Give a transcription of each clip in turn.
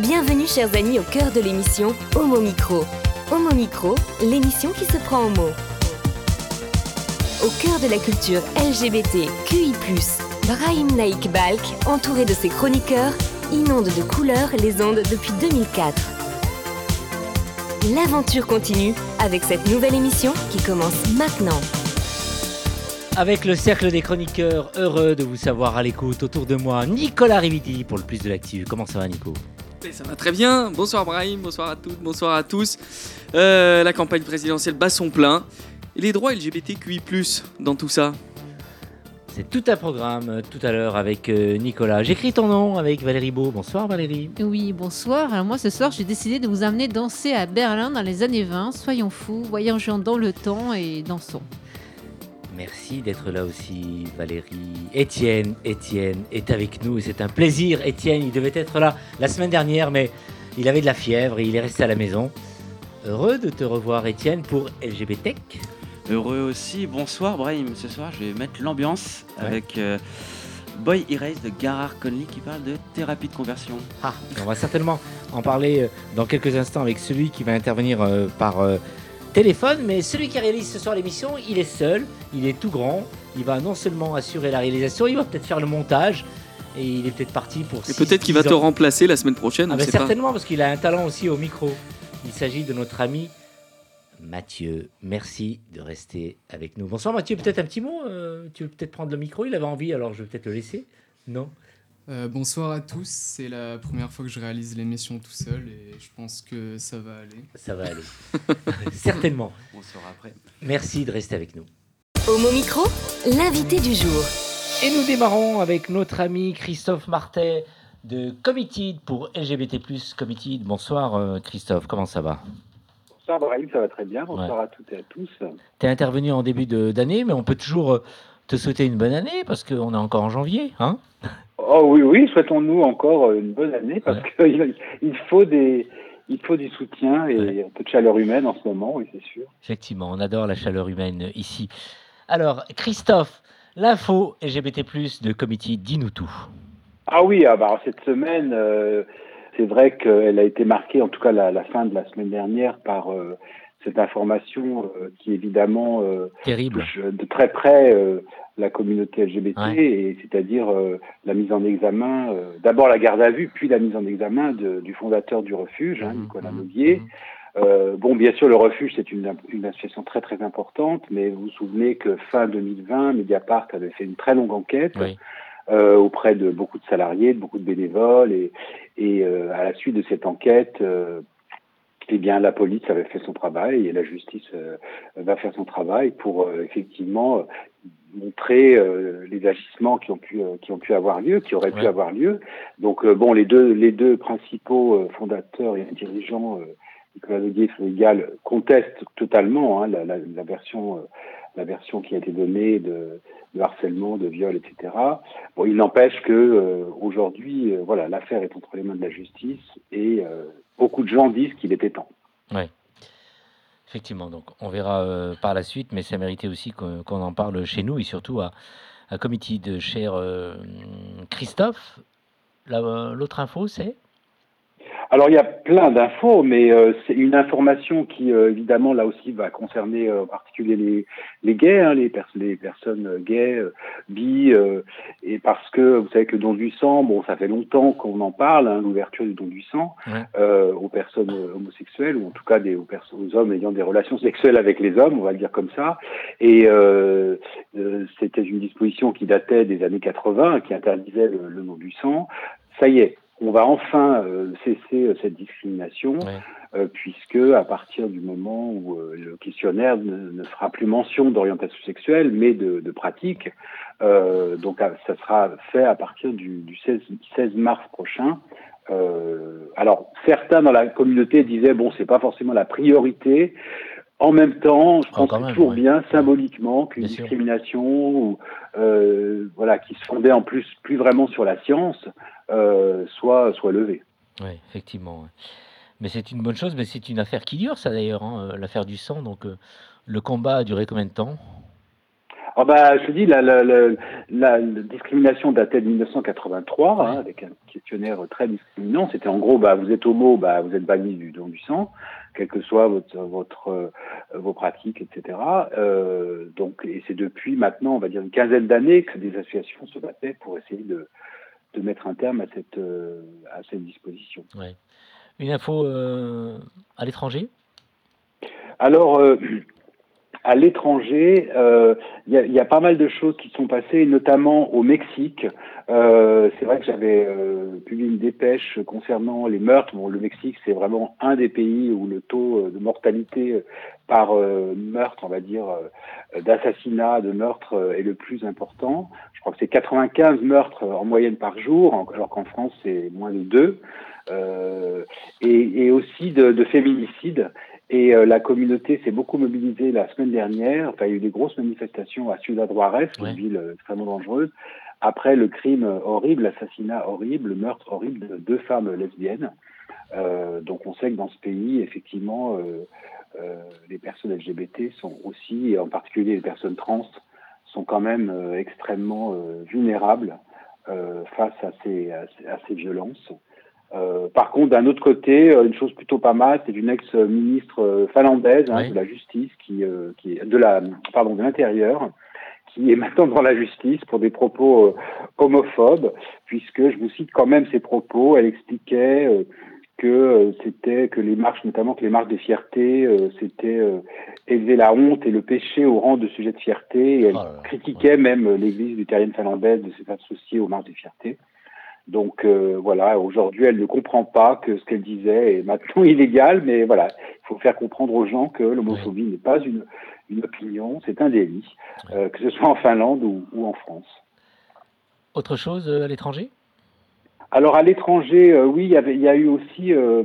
Bienvenue chers amis au cœur de l'émission Homo Micro. Homo Micro, l'émission qui se prend en mots. Au cœur de la culture LGBT, QI+, Brahim Naik Balk, entouré de ses chroniqueurs, inonde de couleurs les ondes depuis 2004. L'aventure continue avec cette nouvelle émission qui commence maintenant. Avec le cercle des chroniqueurs, heureux de vous savoir à l'écoute autour de moi, Nicolas Rividi pour le plus de l'actu. Comment ça va Nico? Ça va très bien. Bonsoir Brahim, bonsoir à toutes, bonsoir à tous. Euh, la campagne présidentielle bat son plein. Et les droits LGBTQI+, dans tout ça C'est tout un programme euh, tout à l'heure avec euh, Nicolas. J'écris ton nom avec Valérie Beau. Bonsoir Valérie. Oui, bonsoir. Alors moi ce soir j'ai décidé de vous amener danser à Berlin dans les années 20. Soyons fous, voyageons dans le temps et dansons. Merci d'être là aussi Valérie. Étienne, Étienne est avec nous et c'est un plaisir. Étienne, il devait être là la semaine dernière mais il avait de la fièvre et il est resté à la maison. Heureux de te revoir Étienne pour LGBT. Heureux aussi. Bonsoir Brahim. Ce soir, je vais mettre l'ambiance Ouais. avec euh, Boy Erase de Garard Conley qui parle de thérapie de conversion. Ah, on va certainement en parler euh, dans quelques instants avec celui qui va intervenir euh, par euh, téléphone, mais celui qui réalise ce soir l'émission, il est seul, il est tout grand, il va non seulement assurer la réalisation, il va peut-être faire le montage, et il est peut-être parti pour... Et peut-être qu'il va te remplacer la semaine prochaine, Ah on ben sait pas. certainement, parce qu'il a un talent aussi au micro. Il s'agit de notre ami Mathieu. Merci de rester avec nous. Bonsoir Mathieu, peut-être un petit mot euh, Tu veux peut-être prendre le micro Il avait envie, alors je vais peut-être le laisser. Non? Euh, bonsoir à tous, c'est la première fois que je réalise l'émission tout seul et je pense que ça va aller. Ça va aller. Certainement. On saura après. Merci de rester avec nous. Homo Micro, l'invité du jour. Et nous démarrons avec notre ami Christophe Martet de Committed pour LGBT+. Committed. Bonsoir euh, Christophe, comment ça va? Bonsoir Brahim, ça va très bien. Bonsoir à toutes et à tous. Tu es intervenu en début de- d'année, mais on peut toujours euh, te souhaiter une bonne année parce qu'on est encore en janvier. Hein? Oh oui, oui, souhaitons-nous encore une bonne année parce qu'il il faut des, il faut du soutien et Ouais. un peu de chaleur humaine en ce moment, oui, c'est sûr. Effectivement, on adore la chaleur humaine ici. Alors, Christophe, l'info LGBT+, de Committee, dis-nous tout. Ah oui, ah bah, cette semaine, euh, c'est vrai qu'elle a été marquée, en tout cas la, la fin de la semaine dernière, par euh, cette information euh, qui évidemment euh, Terrible. touche de très près euh, la communauté LGBT, Ouais. et c'est-à-dire la mise en examen, d'abord la garde à vue, puis la mise en examen de- du fondateur du refuge, hein, Mhm, Nicolas mhm. Euh, bon, bien sûr, le refuge, c'est une, une association très très importante, mais vous vous souvenez que fin 2020, Mediapart avait fait une très longue enquête Oui. euh, auprès de beaucoup de salariés, de beaucoup de bénévoles, et, et euh, à la suite de cette enquête, eh bien, la police avait fait son travail et la justice euh, va faire son travail pour euh, effectivement euh, montrer euh, les agissements qui ont pu euh, qui ont pu avoir lieu, qui auraient Ouais. pu avoir lieu. Donc euh, bon, les deux les deux principaux euh, fondateurs et dirigeants, euh, Nicolas Naudier et Frédéric Gall, contestent totalement hein, la, la, la version euh, la version qui a été donnée de, harcèlement, de viol, etc. Bon, il n'empêche que euh, aujourd'hui, euh, voilà, l'affaire est entre les mains de la justice et euh, beaucoup de gens disent qu'il était temps. Effectivement, donc on verra par la suite, mais ça méritait aussi qu'on en parle chez nous et surtout à, à Committee de cher Christophe. La- L'autre info, c'est? Alors il y a plein d'infos, mais euh, c'est une information qui euh, évidemment là aussi va concerner euh, en particulier les, les gays, hein, les, pers- les personnes euh, gays, euh, bi, euh, et parce que vous savez que le don du sang, bon ça fait longtemps qu'on en parle, hein, l'ouverture du don du sang Ouais. euh, aux personnes homosexuelles ou en tout cas des, aux, aux hommes ayant des relations sexuelles avec les hommes, on va le dire comme ça. Et euh, euh, c'était une disposition qui datait des années 80, qui interdisait le, le don du sang. Ça y est, on va enfin euh, cesser euh, cette discrimination, Ouais. euh, puisque à partir du moment où euh, le questionnaire ne, ne fera plus mention d'orientation sexuelle, mais de, de pratique, euh, donc ça sera fait à partir du, du 16, 16 mars prochain. Euh, alors certains dans la communauté disaient bon c'est pas forcément la priorité. En même temps, je pense que toujours ouais. bien symboliquement qu'une discrimination euh, voilà qui se fondait en plus plus vraiment sur la science euh, soit soit levée. Oui, effectivement. ouais. Mais c'est une bonne chose, mais c'est une affaire qui dure, ça d'ailleurs, hein, euh, l'affaire du sang. Donc, euh, le combat a duré combien de temps? Ah bah, je te dis, la, la, la, la discrimination datait de 1983, hein, avec un questionnaire très discriminant. C'était en gros, bah, vous êtes homo, bah, vous êtes banni du don du sang, quelles que soient votre, votre, euh, vos pratiques, etc. Euh, donc, et c'est depuis maintenant, on va dire une quinzaine d'années que des associations se battaient pour essayer de, de mettre un terme à cette, euh, à cette disposition. Ouais. Une info euh, à l'étranger? Alors, à l'étranger, euh, il y, a, y, a pas mal de choses qui sont passées, notamment au Mexique. Euh, c'est vrai que j'avais euh, publié une dépêche concernant les meurtres. Bon, le Mexique, c'est vraiment un des pays où le taux de mortalité par meurtre, on va dire, d'assassinat, de meurtre, est le plus important. Je crois que c'est 95 meurtres en moyenne par jour, alors qu'en France, c'est moins de deux. Et, et, aussi de, de féminicides. Et euh, la communauté s'est beaucoup mobilisée la semaine dernière. Enfin, il y a eu des grosses manifestations à Ciudad Juarez, ouais. une ville extrêmement dangereuse, après le crime horrible, l'assassinat horrible, le meurtre horrible de deux femmes lesbiennes. Euh, donc on sait que dans ce pays, effectivement, euh, euh, les personnes LGBT sont aussi, et en particulier les personnes trans, sont quand même euh, extrêmement euh, vulnérables face à ces, à ces, à ces violences. Euh, par contre, d'un autre côté, une chose plutôt pas mal, c'est une ex-ministre finlandaise hein, oui. de la justice, qui, euh, qui de la, pardon, de l'intérieur, qui est maintenant dans la justice pour des propos euh, homophobes, puisque je vous cite quand même ses propos. Elle expliquait euh, que c'était que les marches, notamment que les marches des fiertés, c'était élever la honte et le péché au rang de sujet de fierté. Et elle là là, critiquait ouais. même l'Église luthérienne finlandaise de s'être associée aux marches des fiertés. Donc euh, voilà, aujourd'hui, elle ne comprend pas que ce qu'elle disait est maintenant illégal, mais voilà, il faut faire comprendre aux gens que l'homophobie oui. n'est pas une, une opinion, c'est un délit, oui. euh, que ce soit en Finlande ou, ou en France. Autre chose euh, à l'étranger? Alors à l'étranger, euh, oui, il y, y a eu aussi euh,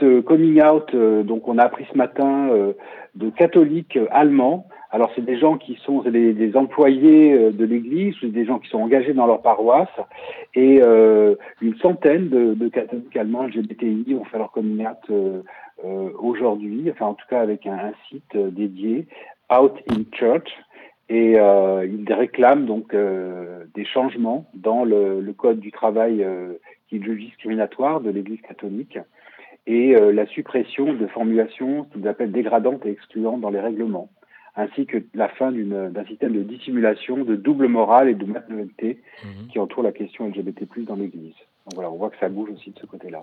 ce coming out, donc on a appris ce matin, de catholiques allemands alors, c'est des gens qui sont des, des employés euh, de l'Église, des gens qui sont engagés dans leur paroisse, et euh, une centaine de, de catholiques allemands LGBTI ont fait leur communiat euh, euh, aujourd'hui, enfin en tout cas avec un, site euh, dédié, Out in Church, et ils réclament donc des changements dans le, le, code du travail qui est discriminatoire de l'Église catholique. Et la suppression de formulations qu'ils appellent dégradantes et excluantes dans les règlements ainsi que la fin d'un système de dissimulation, de double morale et de maternité mmh. qui entoure la question LGBT+, dans l'Église. Donc voilà, on voit que ça bouge aussi de ce côté-là.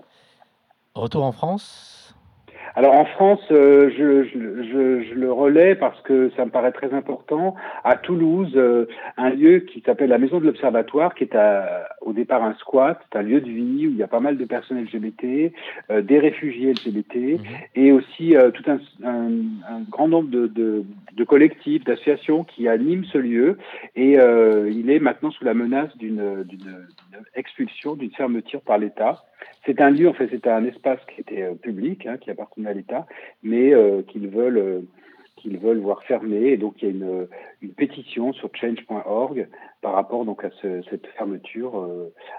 Retour en France? Alors en France, euh, je, je, je, je, le relais parce que ça me paraît très important. À Toulouse, euh, un lieu qui s'appelle la Maison de l'Observatoire, qui est à, au départ un squat, c'est un lieu de vie où il y a pas mal de personnes LGBT, euh, des réfugiés LGBT, mmh. et aussi euh, tout un, un, un, grand nombre de, de, de collectifs, d'associations qui animent ce lieu. Et euh, il est maintenant sous la menace d'une expulsion, d'une fermeture par l'État. C'est un lieu, en fait, c'est un espace qui était euh, public, hein, qui appartenait à l'État, mais euh, qu'ils veulent, euh, qu'ils veulent voir fermer. Et donc, il y a une, une pétition sur change.org par rapport donc à ce, cette fermeture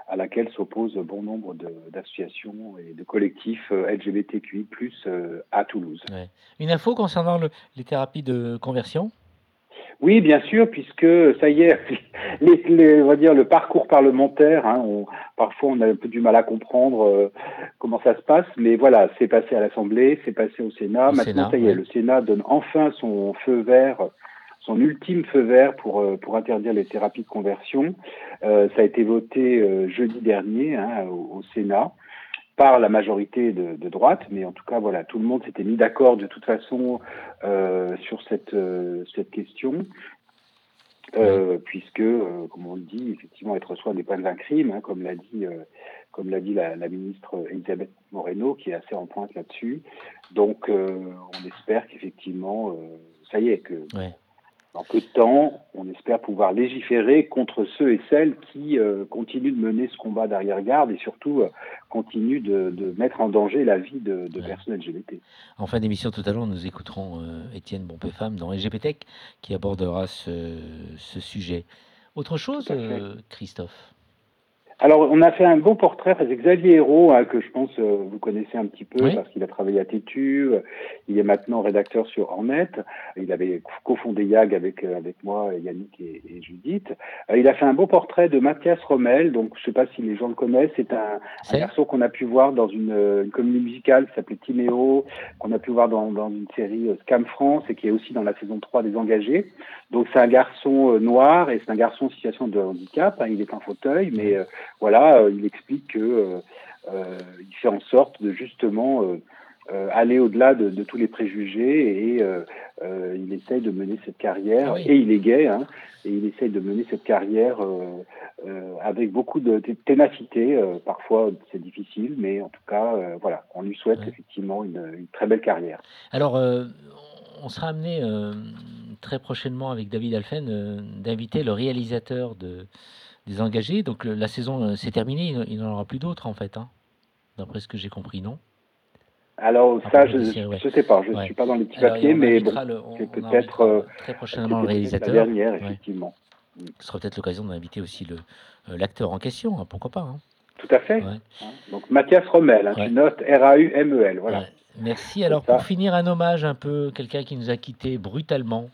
à laquelle s'opposent bon nombre d'associations et de collectifs LGBTQI+ à Toulouse. Une info concernant le, les thérapies de conversion? Oui, bien sûr, puisque ça y est, les, les, on va dire le parcours parlementaire, hein, on, parfois on a un peu du mal à comprendre euh, comment ça se passe, mais voilà, c'est passé à l'Assemblée, c'est passé au Sénat. Au Maintenant, Sénat, ça y est, ouais. le Sénat donne enfin son feu vert, son ultime feu vert pour euh, pour interdire les thérapies de conversion. Euh, ça a été voté euh, jeudi dernier hein, au, au Sénat par la majorité de, de, droite, mais en tout cas, voilà, tout le monde s'était mis d'accord de toute façon euh, sur cette, euh, cette question, euh, oui. puisque, comme on le dit, effectivement, être soi n'est pas un crime, hein, comme l'a dit, comme l'a dit la, la, ministre Elisabeth Moreno, qui est assez en pointe là-dessus. Donc, on espère qu'effectivement, ça y est, que en peu de temps, on espère pouvoir légiférer contre ceux et celles qui euh, continuent de mener ce combat d'arrière-garde et surtout euh, continuent de, de, mettre en danger la vie de, de ouais. personnes LGBT. En fin d'émission tout à l'heure, nous écouterons euh, Étienne Bompé-Femme dans LGBT qui abordera ce, ce, sujet. Autre chose, Christophe? Alors, on a fait un beau portrait, c'est Xavier Hérault, hein, que je pense euh, vous connaissez un petit peu Oui. parce qu'il a travaillé à Tétu, euh, il est maintenant rédacteur sur Hornet, il avait cofondé YAG avec, euh, avec moi, Yannick et, et Judith. Euh, il a fait un beau portrait de Mathias Rommel, donc je sais pas si les gens le connaissent, c'est un, un garçon qu'on a pu voir dans une, une comédie musicale qui s'appelait Timéo, qu'on a pu voir dans, dans une série Scam France et qui est aussi dans la saison 3 des Engagés. Donc c'est un garçon noir et c'est un garçon en situation de handicap, hein, il est en fauteuil, mais euh, voilà, euh, il explique que euh, euh, il fait en sorte de justement aller au-delà de, de tous les préjugés et euh, euh, il essaye de mener cette carrière Ah oui. et il est gay hein, et il essaye de mener cette carrière euh, avec beaucoup de ténacité. parfois c'est difficile, mais en tout cas voilà, on lui souhaite Ouais. effectivement une, une très belle carrière. Alors, on sera amené très prochainement avec David Alphen d'inviter le réalisateur de, des engagés. Donc, la saison euh, s'est terminée, il- n'en aura plus d'autres en fait, hein, d'après ce que j'ai compris, non? Alors ça, je les ouais. je sais pas, je Ouais. suis pas dans les petits Alors, papiers, mais bon, c'est peut-être euh, très prochainement le réalisateur. la dernière, Ouais. effectivement. Ce sera peut-être l'occasion d'inviter aussi le euh, l'acteur en question, hein, pourquoi pas. hein. Tout à fait. Donc Mathias Rommel, hein, tu notes R-A-U-M-E-L, voilà. Merci. Alors, pour finir, un hommage un peu, quelqu'un qui nous a quittés brutalement.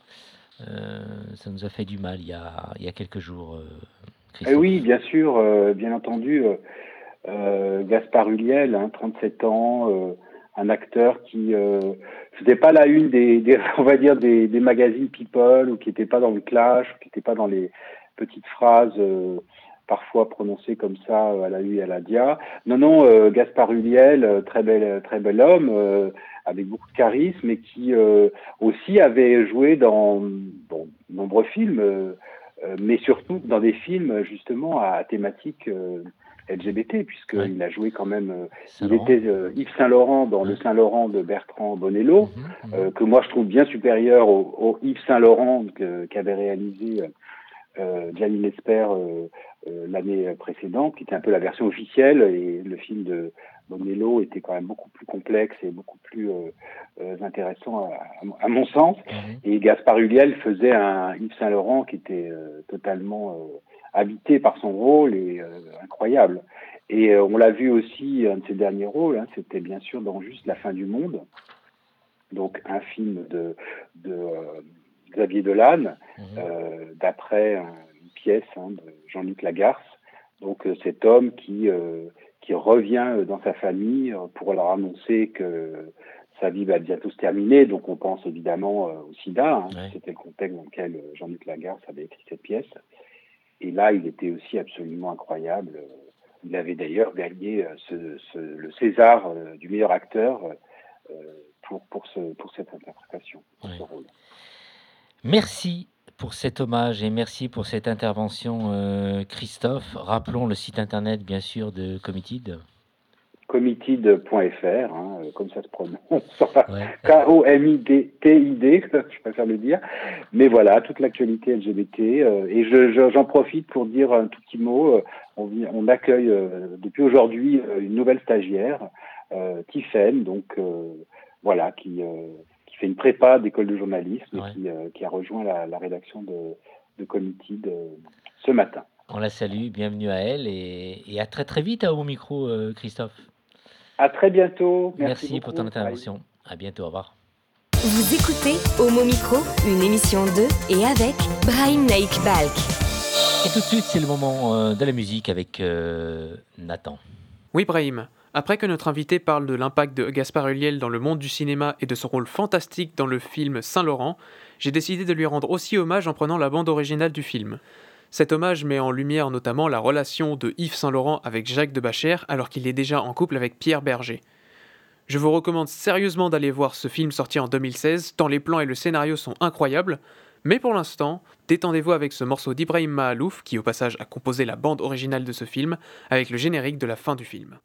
Euh, ça nous a fait du mal il y a, il y a quelques jours. euh, Eh oui, bien sûr, euh, bien entendu, euh, euh, Gaspard Huliel, hein, 37 ans, euh, un acteur qui euh, faisait pas la une des, des on va dire des, des magazines People ou qui n'était pas dans le clash, ou qui n'était pas dans les petites phrases euh, parfois prononcées comme ça euh, à la U et à la dia. Non, non, euh, Gaspard Huliel, très bel, très bel homme, avec beaucoup de charisme et qui aussi avait joué dans bon, nombreux films. Euh, mais surtout dans des films justement à thématique euh, LGBT, puisqu'il a joué quand même. euh, il Saint-Laurent. était euh, Yves Saint Laurent dans Le Ouais. Saint Laurent de Bertrand Bonello, Mhm, mhm. euh, que moi je trouve bien supérieur au, au Yves Saint Laurent que- qu'avait réalisé euh, euh, l'année précédente, qui était un peu la version officielle, et le film de Bonello était quand même beaucoup plus complexe et beaucoup plus euh, euh, intéressant à- à mon sens. Mhm. Et Gaspard Huliel faisait un Yves Saint Laurent qui était euh, totalement euh, habité par son rôle et euh, incroyable. Et euh, on l'a vu aussi, un de ses derniers rôles, hein, c'était bien sûr dans Juste la fin du monde, donc un film de, de euh, Xavier Dolan, euh, d'après un- une pièce hein, de Jean-Luc Lagarce. Donc cet homme qui, euh, qui revient euh, dans sa famille euh, pour leur annoncer que sa vie va bientôt se terminer. Donc on pense évidemment euh, au sida. hein. Ouais. C'était le contexte dans lequel Jean-Luc Lagarce avait écrit cette pièce. Et là, il était aussi absolument incroyable. Il avait d'ailleurs gagné ce, ce- le César du meilleur acteur pour, pour, ce, pour cette interprétation, pour Ouais. ce rôle. Merci pour cet hommage et merci pour cette intervention, euh, Christophe. Rappelons le site internet, bien sûr, de Committed. committed.fr, hein, euh, comme ça se prononce, Ouais. K-O-M-I-D-T-I-D, je préfère le dire. Mais voilà, toute l'actualité LGBT. euh, et je- je- j'en profite pour dire un tout petit mot. on, accueille euh, depuis aujourd'hui une nouvelle stagiaire, euh, donc voilà, qui, qui fait une prépa d'école de journalisme Ouais. et qui, euh, qui a rejoint la, la rédaction de, de Committed euh, ce matin. On la salue, bienvenue à elle et, et à très très vite à au micro, euh, Christophe. À très bientôt. Merci, Merci, pour ton intervention. À bientôt, au revoir. Vous écoutez Homo Micro, une émission de et avec Brahim Naik Balk. Et tout de suite, c'est le moment euh, de la musique avec euh, Nathan. Oui, Brahim. Après que notre invité parle de l'impact de Gaspard Ulliel dans le monde du cinéma et de son rôle fantastique dans le film Saint-Laurent, j'ai décidé de lui rendre aussi hommage en prenant la bande originale du film. Cet hommage met en lumière notamment la relation de Yves Saint-Laurent avec Jacques de Bachère alors qu'il est déjà en couple avec Pierre Berger. Je vous recommande sérieusement d'aller voir ce film sorti en 2016, tant les plans et le scénario sont incroyables, mais pour l'instant, détendez-vous avec ce morceau d'Ibrahim Mahalouf, qui au passage a composé la bande originale de ce film, avec le générique de la fin du film.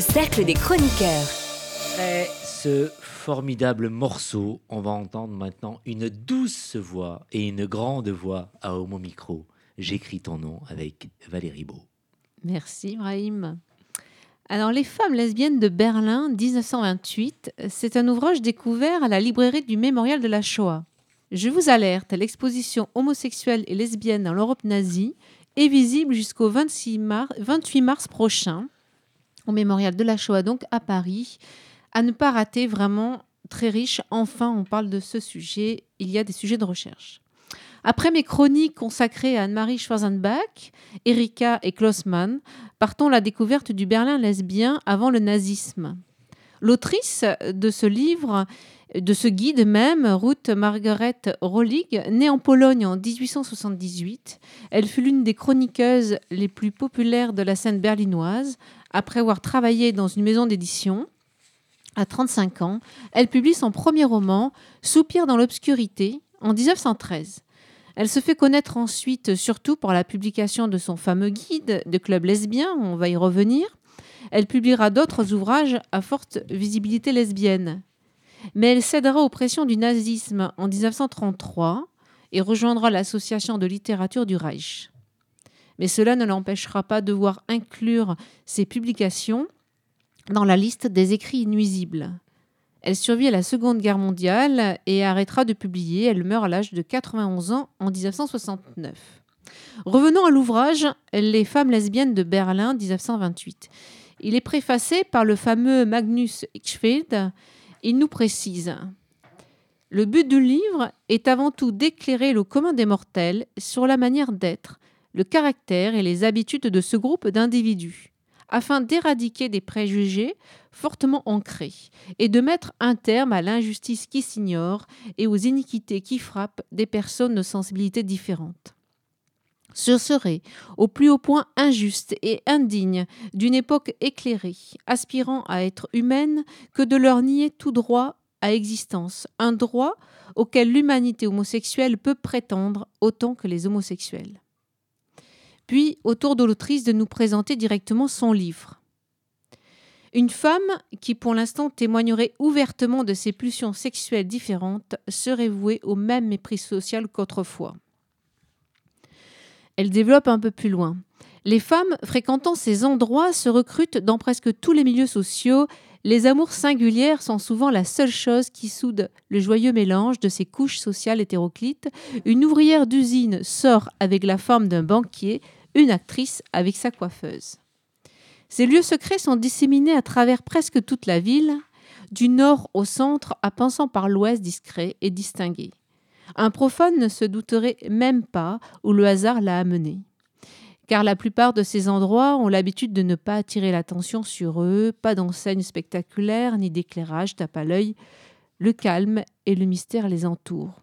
Le cercle des chroniqueurs. Après ce formidable morceau, on va entendre maintenant une douce voix et une grande voix à Homo Micro. J'écris ton nom avec Valérie Beau. Merci, Brahim. Alors, Les femmes lesbiennes de Berlin, 1928, c'est un ouvrage découvert à la librairie du Mémorial de la Shoah. Je vous alerte, l'exposition homosexuelle et lesbienne dans l'Europe nazie est visible jusqu'au 26 mars- 28 mars prochain au Mémorial de la Shoah, donc à Paris. À ne pas rater, vraiment très riche. Enfin, on parle de ce sujet. Il y a des sujets de recherche. Après mes chroniques consacrées à Anne-Marie Schwarzenbach, Erika et Klossmann, partons la découverte du Berlin lesbien avant le nazisme. L'autrice de ce livre, de ce guide même, Ruth Margaret Rollig, née en Pologne en 1878, elle fut l'une des chroniqueuses les plus populaires de la scène berlinoise. Après avoir travaillé dans une maison d'édition, à 35 ans, elle publie son premier roman, Soupir dans l'obscurité, en 1913. Elle se fait connaître ensuite surtout par la publication de son fameux guide de club lesbien, on va y revenir. Elle publiera d'autres ouvrages à forte visibilité lesbienne. Mais elle cédera aux pressions du nazisme en 1933 et rejoindra l'association de littérature du Reich. Mais cela ne l'empêchera pas de voir inclure ses publications dans la liste des écrits nuisibles. Elle survit à la Seconde Guerre mondiale et arrêtera de publier. Elle meurt à l'âge de 91 ans en 1969. Revenons à l'ouvrage Les femmes lesbiennes de Berlin 1928. Il est préfacé par le fameux Magnus Hirschfeld. Il nous précise Le but du livre est avant tout d'éclairer le commun des mortels sur la manière d'être, le caractère et les habitudes de ce groupe d'individus, afin d'éradiquer des préjugés fortement ancrés et de mettre un terme à l'injustice qui s'ignore et aux iniquités qui frappent des personnes de sensibilités différentes. Ce serait au plus haut point injuste et indigne d'une époque éclairée, aspirant à être humaine, que de leur nier tout droit à existence, un droit auquel l'humanité homosexuelle peut prétendre autant que les homosexuels. Puis, au tour de l'autrice de nous présenter directement son livre. Une femme qui, pour l'instant, témoignerait ouvertement de ses pulsions sexuelles différentes serait vouée au même mépris social qu'autrefois. Elle développe un peu plus loin. Les femmes fréquentant ces endroits se recrutent dans presque tous les milieux sociaux. Les amours singulières sont souvent la seule chose qui soude le joyeux mélange de ces couches sociales hétéroclites. Une ouvrière d'usine sort avec la forme d'un banquier, une actrice avec sa coiffeuse. Ces lieux secrets sont disséminés à travers presque toute la ville, du nord au centre, à passant par l'ouest discret et distingué. Un profane ne se douterait même pas où le hasard l'a amené. Car la plupart de ces endroits ont l'habitude de ne pas attirer l'attention sur eux, pas d'enseigne spectaculaire ni d'éclairage tape à l'œil. Le calme et le mystère les entourent.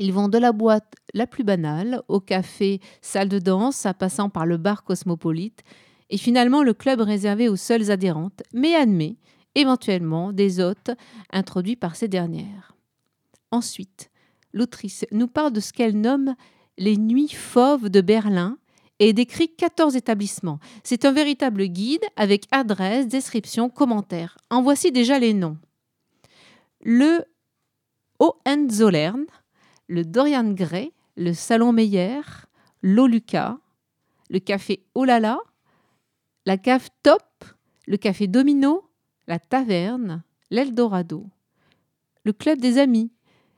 Ils vont de la boîte la plus banale au café, salle de danse, à passant par le bar cosmopolite, et finalement le club réservé aux seules adhérentes, mais admet éventuellement des hôtes introduits par ces dernières. Ensuite, l'autrice nous parle de ce qu'elle nomme les nuits fauves de Berlin et décrit 14 établissements. C'est un véritable guide avec adresse, description, commentaires. En voici déjà les noms. Le Hohenzollern, le Dorian Gray, le Salon Meyer, l'Oluca, le café Olala, la cave Top, le café Domino, la Taverne, l'Eldorado, le Club des Amis,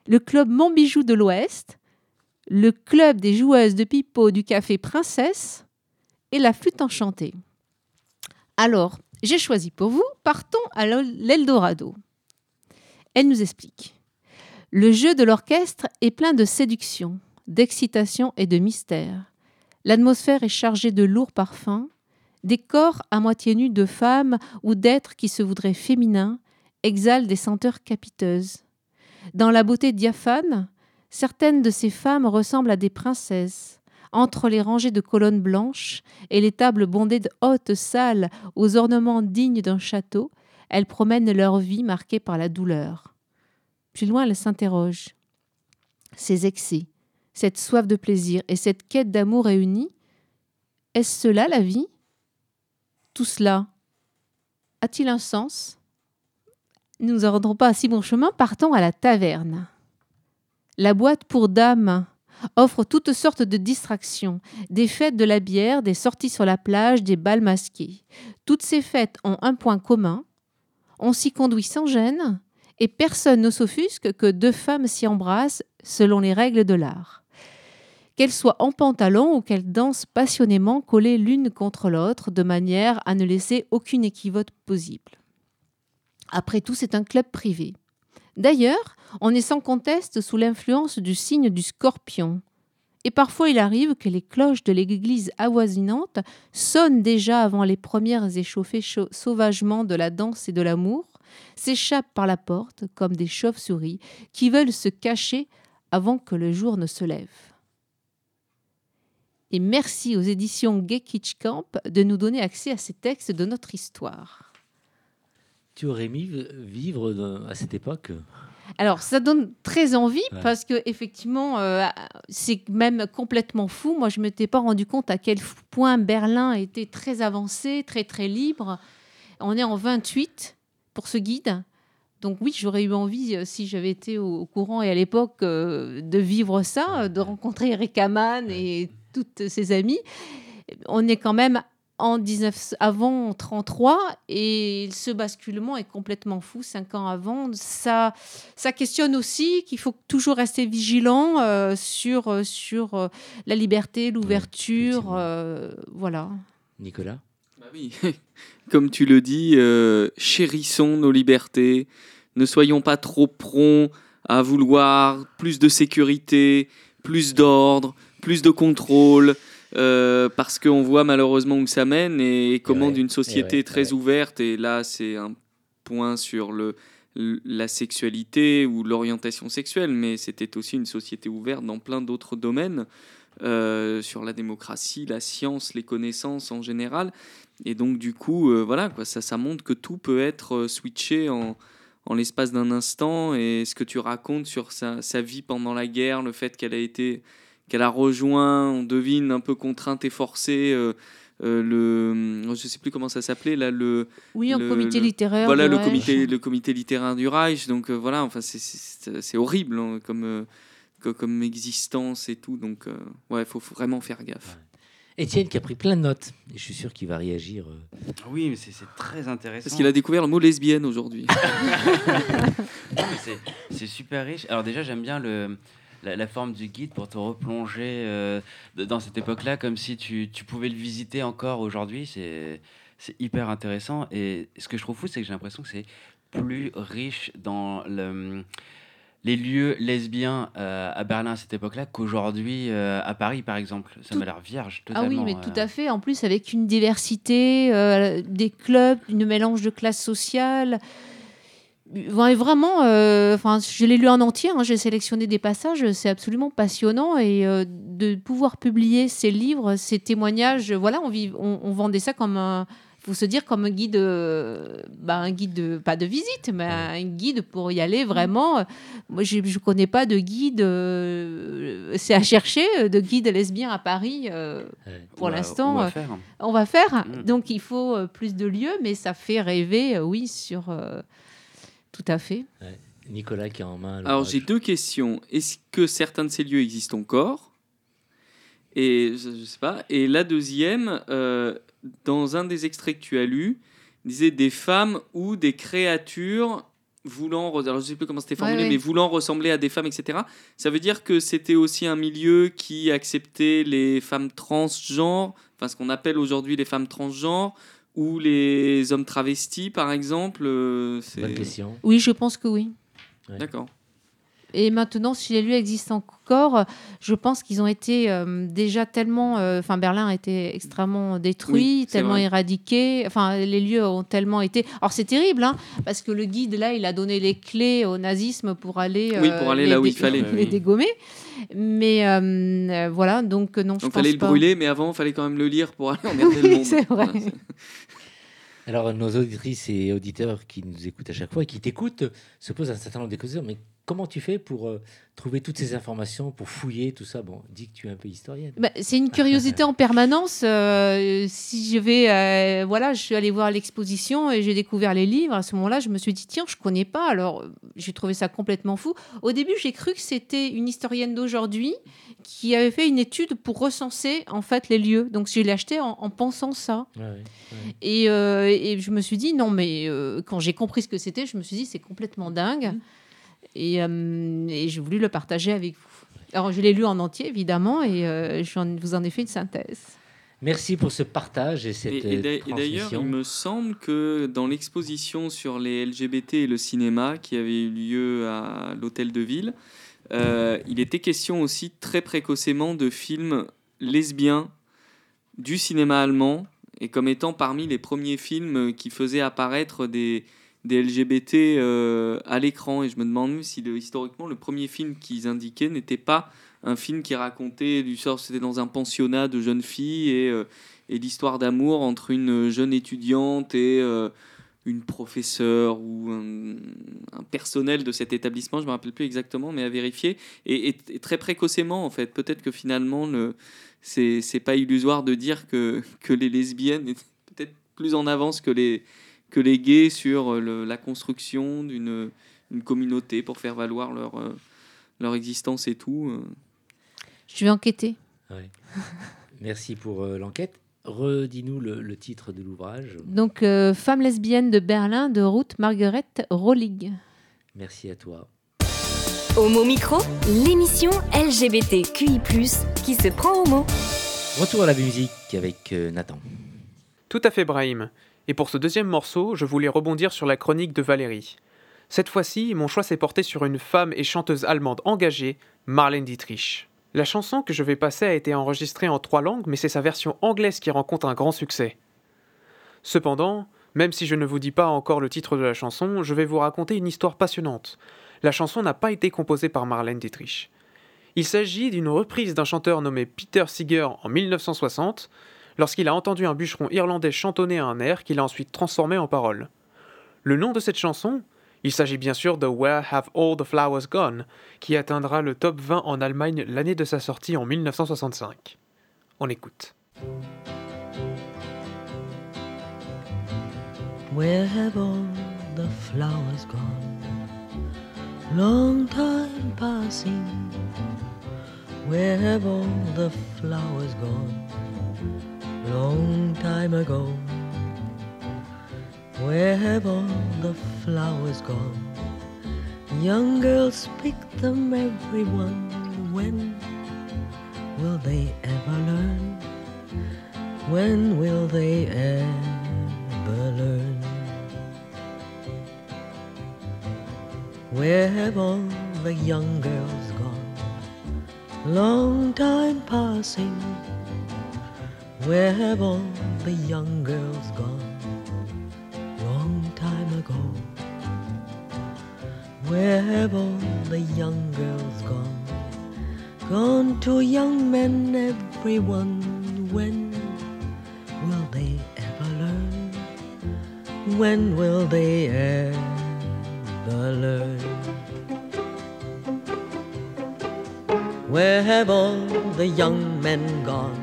le club Montbijou de l'Ouest, le club des joueuses de pipeau du café Princesse et la flûte enchantée. Alors, j'ai choisi pour vous Partons à l'Eldorado. Elle nous explique. Le jeu de l'orchestre est plein de séduction, d'excitation et de mystère. L'atmosphère est chargée de lourds parfums, des corps à moitié nus de femmes ou d'êtres qui se voudraient féminins exhalent des senteurs capiteuses. Dans la beauté diaphane, certaines de ces femmes ressemblent à des princesses. Entre les rangées de colonnes blanches et les tables bondées de hautes salles aux ornements dignes d'un château, elles promènent leur vie marquée par la douleur. Plus loin, elles s'interrogent. Ces excès, cette soif de plaisir et cette quête d'amour réunis, est-ce cela la vie? Tout cela a-t-il un sens? Nous ne rendrons pas à si bon chemin, partons à la taverne. La boîte pour dames offre toutes sortes de distractions, des fêtes de la bière, des sorties sur la plage, des bals masqués. Toutes ces fêtes ont un point commun, on s'y conduit sans gêne, et personne ne s'offusque que deux femmes s'y embrassent selon les règles de l'art qu'elles soient en pantalon ou qu'elles dansent passionnément collées l'une contre l'autre de manière à ne laisser aucune équivoque possible. Après tout, c'est un club privé. D'ailleurs, on est sans conteste sous l'influence du signe du scorpion. Et parfois il arrive que les cloches de l'église avoisinante sonnent déjà avant les premières échauffées sauvagement de la danse et de l'amour, s'échappent par la porte comme des chauves-souris qui veulent se cacher avant que le jour ne se lève et merci aux éditions Gay Camp de nous donner accès à ces textes de notre histoire. Tu aurais mis vivre à cette époque? Alors, ça donne très envie parce que effectivement, euh, c'est même complètement fou. Moi, je ne m'étais pas rendu compte à quel point Berlin était très avancé, très très libre. On est en 28 pour ce guide. Donc oui, j'aurais eu envie, euh, si j'avais été au, courant et à l'époque, euh, de vivre ça, de rencontrer Eric Hamann et toutes ses amies. On est quand même en 19, avant 33 et ce basculement est complètement fou cinq ans avant. Ça, ça questionne aussi qu'il faut toujours rester vigilant euh, sur, sur euh, la liberté, l'ouverture. Voilà. Nicolas? Bah oui, comme tu le dis, chérissons nos libertés, ne soyons pas trop prompts à vouloir plus de sécurité, plus d'ordre, plus de contrôle, euh, parce qu'on voit malheureusement où ça mène et comment d'une société très ouverte, et là c'est un point sur le, la sexualité ou l'orientation sexuelle, mais c'était aussi une société ouverte dans plein d'autres domaines, euh, sur la démocratie, la science, les connaissances en général. Et donc du coup, euh, voilà, quoi, ça, ça montre que tout peut être switché en, en l'espace d'un instant. Et ce que tu racontes sur sa, sa vie pendant la guerre, le fait qu'elle a été qu'elle a rejoint, on devine un peu contrainte et forcée. Euh, euh, le je sais plus comment ça s'appelait là le oui un comité littéraire voilà le comité le comité littéraire du Reich donc euh, voilà enfin c'est horrible hein, comme comme existence et tout donc ouais faut, faut vraiment faire gaffe. Étienne qui a pris plein de notes et je suis sûr qu'il va réagir oui mais c'est très intéressant. Parce qu'il a découvert le mot lesbienne aujourd'hui. C'est super riche. Alors déjà j'aime bien le la, forme du guide pour te replonger euh, dans cette époque-là, comme si tu, tu, pouvais le visiter encore aujourd'hui. C'est hyper intéressant. Et ce que je trouve fou, c'est que j'ai l'impression que c'est plus riche dans le, les lieux lesbiens euh, à Berlin à cette époque-là qu'aujourd'hui euh, à Paris, par exemple. Ça m'a l'air vierge, totalement. Ah oui, mais tout à fait. En plus, avec une diversité, des clubs, une mélange de classes sociales vraiment, euh, enfin, je l'ai lu en entier, hein, j'ai sélectionné des passages, c'est absolument passionnant et euh, de pouvoir publier ces livres, ces témoignages, voilà, on, on, vendait ça comme un, faut se dire comme un guide, euh, bah, un guide de, pas de visite, mais un guide pour y aller vraiment. Moi, je ne connais pas de guide, c'est à chercher, de guide lesbien à Paris pour l'instant. On va faire. On va faire. Mm. Donc il faut plus de lieux, mais ça fait rêver, oui, sur tout à fait. Nicolas qui a en main. Alors j'ai deux questions. Est-ce que certains de ces lieux existent encore? Et je, sais pas. Et la deuxième, euh, dans un des extraits que tu as lu, disait des femmes ou des créatures voulant, alors je sais plus comment c'était formulé, Ouais, mais voulant ressembler à des femmes, etc. Ça veut dire que c'était aussi un milieu qui acceptait les femmes transgenres, enfin ce qu'on appelle aujourd'hui les femmes transgenres, ou les hommes travestis, par exemple. euh, Bonne question. Oui, je pense que oui. D'accord. Et maintenant, si les lieux existent encore, je pense qu'ils ont été euh, déjà tellement. euh, Enfin, Berlin a été extrêmement détruit, Oui, tellement vrai. éradiqué. Enfin, les lieux ont tellement été. Alors, c'est terrible, hein, parce que le guide, là, il a donné les clés au nazisme pour aller. Oui, euh, pour aller là où il fallait. Les Oui. dégommer. Mais euh, euh, voilà, donc non, je Donc pense fallait le pas. brûler, mais avant, il fallait quand même le lire pour aller emmerder le Oui, monde. c'est vrai. Alors, nos auditrices et auditeurs qui nous écoutent à chaque fois et qui t'écoutent se posent un certain nombre de questions. Mais comment tu fais pour euh, trouver toutes ces informations, pour fouiller tout ça? Bon, dis que tu es un peu historienne. Bah, c'est une curiosité en permanence. euh, si je vais, euh, voilà, je suis allée voir l'exposition et j'ai découvert les livres. À ce moment-là, je me suis dit tiens, je connais pas. Alors, j'ai trouvé ça complètement fou. Au début, j'ai cru que c'était une historienne d'aujourd'hui qui avait fait une étude pour recenser en fait les lieux. Donc, je l'ai acheté en, en pensant ça. Ouais, ouais, ouais. Et, euh, et je me suis dit non, mais euh, quand j'ai compris ce que c'était, je me suis dit c'est complètement dingue. Et, euh, et j'ai voulu le partager avec vous. Alors, je l'ai lu en entier, évidemment, et euh, je vous en ai fait une synthèse. Merci pour ce partage et cette Et, et euh, d'ailleurs, il me semble que dans l'exposition sur les LGBT et le cinéma qui avait eu lieu à l'Hôtel de Ville, euh, il était question aussi très précocement de films lesbiens du cinéma allemand et comme étant parmi les premiers films qui faisaient apparaître des, des LGBT euh, à l'écran. Et je me demande si historiquement le premier film qu'ils indiquaient n'était pas un film qui racontait du sort, c'était dans un pensionnat de jeunes filles et, euh, et l'histoire d'amour entre une jeune étudiante et euh, une professeure ou un, personnel de cet établissement, je me rappelle plus exactement, mais à vérifier. Et, très précocement, en fait, peut-être que finalement, le, c'est, c'est pas illusoire de dire que, que les lesbiennes étaient peut-être plus en avance que les, que les gays sur le- la construction d'une une communauté pour faire valoir leur, euh, leur existence et tout. euh. Je vais enquêter. Ouais. Merci pour euh, l'enquête. Redis-nous le, le titre de l'ouvrage. Donc, euh, Femme lesbienne de Berlin de Ruth Margaret Rollig. Merci à toi. Homo Micro, l'émission LGBTQI+, qui se prend au mot. Retour à la musique avec euh, Nathan. Tout à fait, Brahim. Et pour ce deuxième morceau, je voulais rebondir sur la chronique de Valérie. Cette fois-ci, mon choix s'est porté sur une femme et chanteuse allemande engagée, Marlène Dietrich. La chanson que je vais passer a été enregistrée en trois langues, mais c'est sa version anglaise qui rencontre un grand succès. Cependant, même si je ne vous dis pas encore le titre de la chanson, je vais vous raconter une histoire passionnante. La chanson n'a pas été composée par Marlène Dietrich. Il s'agit d'une reprise d'un chanteur nommé Peter Seeger en 1960, lorsqu'il a entendu un bûcheron irlandais chantonner un air qu'il a ensuite transformé en paroles. Le nom de cette chanson Il s'agit bien sûr de Where Have All the Flowers Gone, qui atteindra le top 20 en Allemagne l'année de sa sortie en 1965. On écoute. Where have all the flowers gone? Long time passing. Where have all the flowers gone? Long time ago. Where have all the flowers gone? Young girls pick them, everyone. When will they ever learn? When will they ever learn? Where have all the young girls gone? Long time passing. Where have all the young girls gone? Long time ago. Where have all the young girls gone? Gone to young men, everyone. When will they ever learn? When will they ever learn? Where have all the young men gone?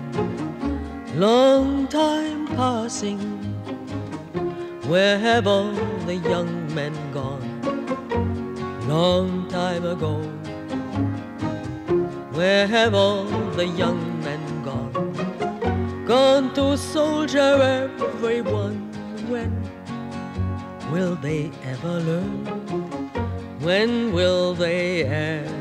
Long time passing. Where have all the young men gone? Long time ago. Where have all the young men gone? Gone to soldier everyone. When will they ever learn? When will they ever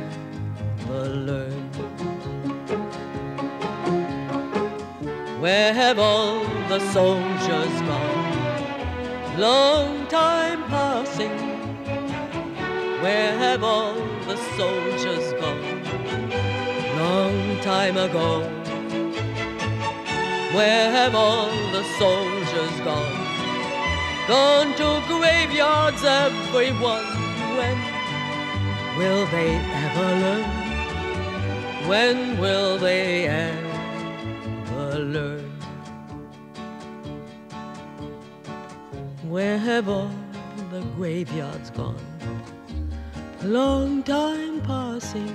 Where have all the soldiers gone? Long time passing. Where have all the soldiers gone? Long time ago. Where have all the soldiers gone? Gone to graveyards, everyone. When will they ever learn? When will they ever Where have all the graveyards gone? Long time passing.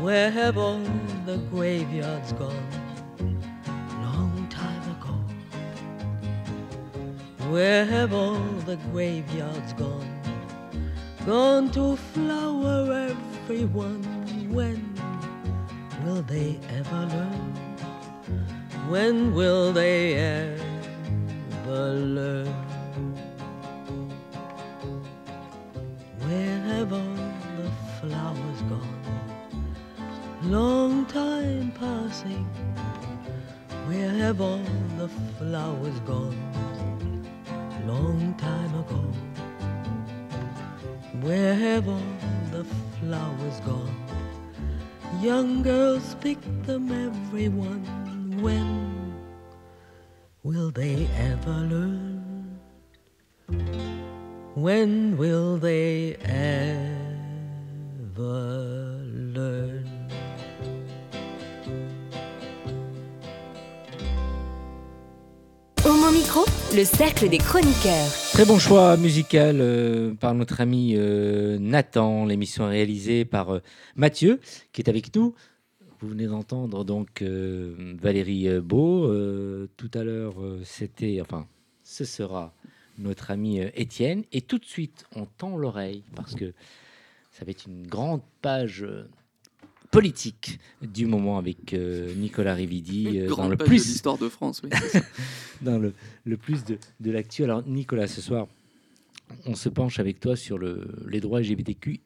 Where have all the graveyards gone? Long time ago. Where have all the graveyards gone? Gone to flower everyone. When will they ever learn? When will they ever learn? Where have all the flowers gone? Long time passing. Where have all the flowers gone? Long time ago. Where have all the flowers gone? Young girls pick them, everyone. When will they ever learn? When will they ever learn? Homo Micro, le cercle des chroniqueurs. Très bon choix musical euh, par notre ami euh, Nathan. L'émission est réalisée par euh, Mathieu, qui est avec nous. Vous venez d'entendre donc euh, Valérie euh, Beau. Euh, tout à l'heure, c'était, enfin, ce sera notre ami Étienne. Et tout de suite, on tend l'oreille parce que ça va être une grande page politique du moment avec euh, Nicolas Rividi euh, dans le page de plus l'histoire de France. oui, c'est ça. dans le, le plus de, de l'actu. Alors, Nicolas, ce soir, on se penche avec toi sur le, les droits LGBTQI,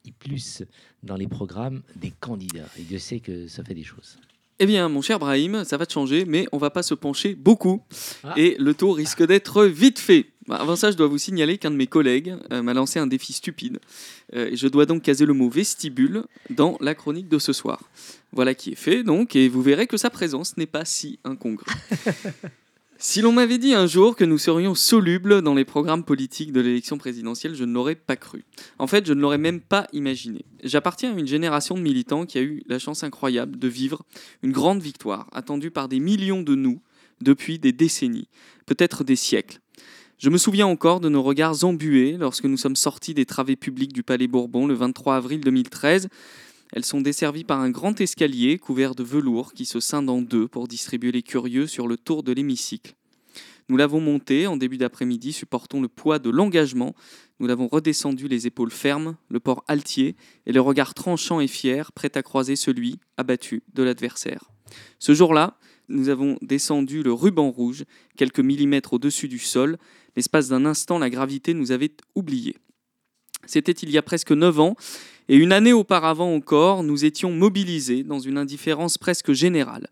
dans les programmes des candidats. Et Dieu sait que ça fait des choses. Eh bien, mon cher Brahim, ça va te changer, mais on va pas se pencher beaucoup. Ah. Et le tour risque d'être vite fait. Bah, Avant ça, je dois vous signaler qu'un de mes collègues euh, m'a lancé un défi stupide. Euh, je dois donc caser le mot vestibule dans la chronique de ce soir. Voilà qui est fait, donc, et vous verrez que sa présence n'est pas si incongrue. Si l'on m'avait dit un jour que nous serions solubles dans les programmes politiques de l'élection présidentielle, je ne l'aurais pas cru. En fait, je ne l'aurais même pas imaginé. J'appartiens à une génération de militants qui a eu la chance incroyable de vivre une grande victoire, attendue par des millions de nous depuis des décennies, peut-être des siècles. Je me souviens encore de nos regards embués lorsque nous sommes sortis des travées publiques du Palais Bourbon le 23 avril 2013. Elles sont desservies par un grand escalier couvert de velours qui se scinde en deux pour distribuer les curieux sur le tour de l'hémicycle. Nous l'avons monté en début d'après-midi, supportons le poids de l'engagement. Nous l'avons redescendu les épaules fermes, le port altier et le regard tranchant et fier, prêt à croiser celui abattu de l'adversaire. Ce jour-là, nous avons descendu le ruban rouge, quelques millimètres au-dessus du sol. L'espace d'un instant, la gravité nous avait oubliés. C'était il y a presque neuf ans, et une année auparavant encore, nous étions mobilisés dans une indifférence presque générale.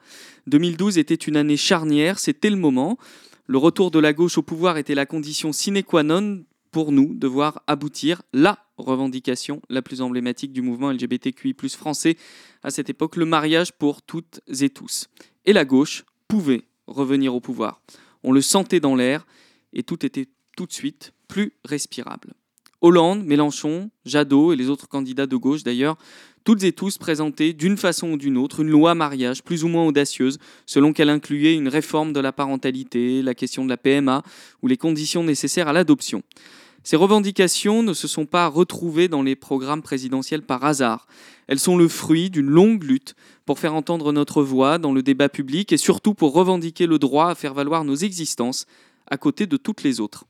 2012 était une année charnière, c'était le moment. Le retour de la gauche au pouvoir était la condition sine qua non pour nous de voir aboutir la revendication la plus emblématique du mouvement LGBTQI français à cette époque, le mariage pour toutes et tous. Et la gauche pouvait revenir au pouvoir. On le sentait dans l'air et tout était tout de suite plus respirable. Hollande, Mélenchon, Jadot et les autres candidats de gauche d'ailleurs, toutes et tous présentaient d'une façon ou d'une autre une loi mariage plus ou moins audacieuse selon qu'elle incluait une réforme de la parentalité, la question de la PMA ou les conditions nécessaires à l'adoption. Ces revendications ne se sont pas retrouvées dans les programmes présidentiels par hasard. Elles sont le fruit d'une longue lutte pour faire entendre notre voix dans le débat public et surtout pour revendiquer le droit à faire valoir nos existences à côté de toutes les autres.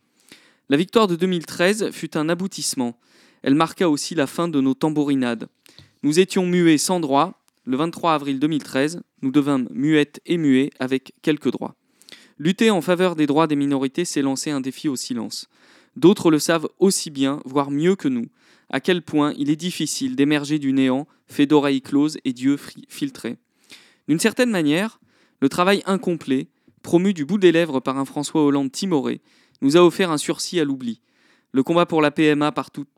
La victoire de 2013 fut un aboutissement. Elle marqua aussi la fin de nos tambourinades. Nous étions muets sans droit. Le 23 avril 2013, nous devînmes muettes et muets avec quelques droits. Lutter en faveur des droits des minorités, c'est lancer un défi au silence. D'autres le savent aussi bien, voire mieux que nous. à quel point il est difficile d'émerger du néant fait d'oreilles closes et d'yeux filtrés. D'une certaine manière, le travail incomplet, promu du bout des lèvres par un François Hollande timoré, nous a offert un sursis à l'oubli. Le combat pour la PMA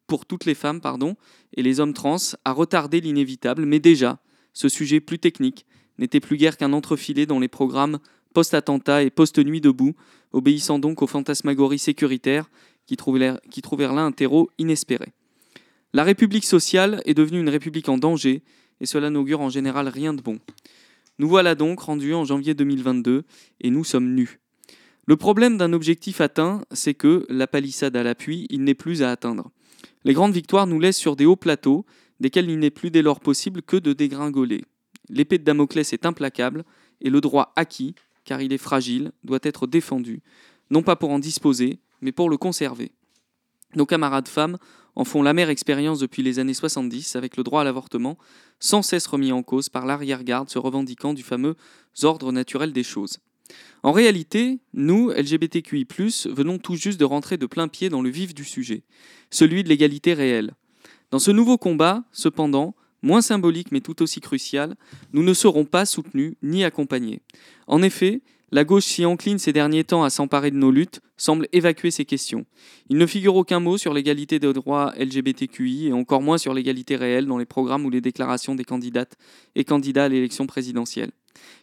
pour toutes les femmes et les hommes trans a retardé l'inévitable, mais déjà, ce sujet plus technique n'était plus guère qu'un entrefilet dans les programmes post-attentat et post-nuit debout, obéissant donc aux fantasmagories sécuritaires qui trouvèrent, qui trouvèrent là un terreau inespéré. La République sociale est devenue une République en danger, et cela n'augure en général rien de bon. Nous voilà donc rendus en janvier 2022, et nous sommes nus. Le problème d'un objectif atteint, c'est que, la palissade à l'appui, il n'est plus à atteindre. Les grandes victoires nous laissent sur des hauts plateaux, desquels il n'est plus dès lors possible que de dégringoler. L'épée de Damoclès est implacable, et le droit acquis, car il est fragile, doit être défendu, non pas pour en disposer, mais pour le conserver. Nos camarades femmes en font l'amère expérience depuis les années 70 avec le droit à l'avortement, sans cesse remis en cause par l'arrière-garde se revendiquant du fameux ordre naturel des choses. En réalité, nous, LGBTQI, venons tout juste de rentrer de plein pied dans le vif du sujet, celui de l'égalité réelle. Dans ce nouveau combat, cependant, moins symbolique mais tout aussi crucial, nous ne serons pas soutenus ni accompagnés. En effet, la gauche si encline ces derniers temps à s'emparer de nos luttes semble évacuer ces questions. Il ne figure aucun mot sur l'égalité des droits LGBTQI et encore moins sur l'égalité réelle dans les programmes ou les déclarations des candidates et candidats à l'élection présidentielle.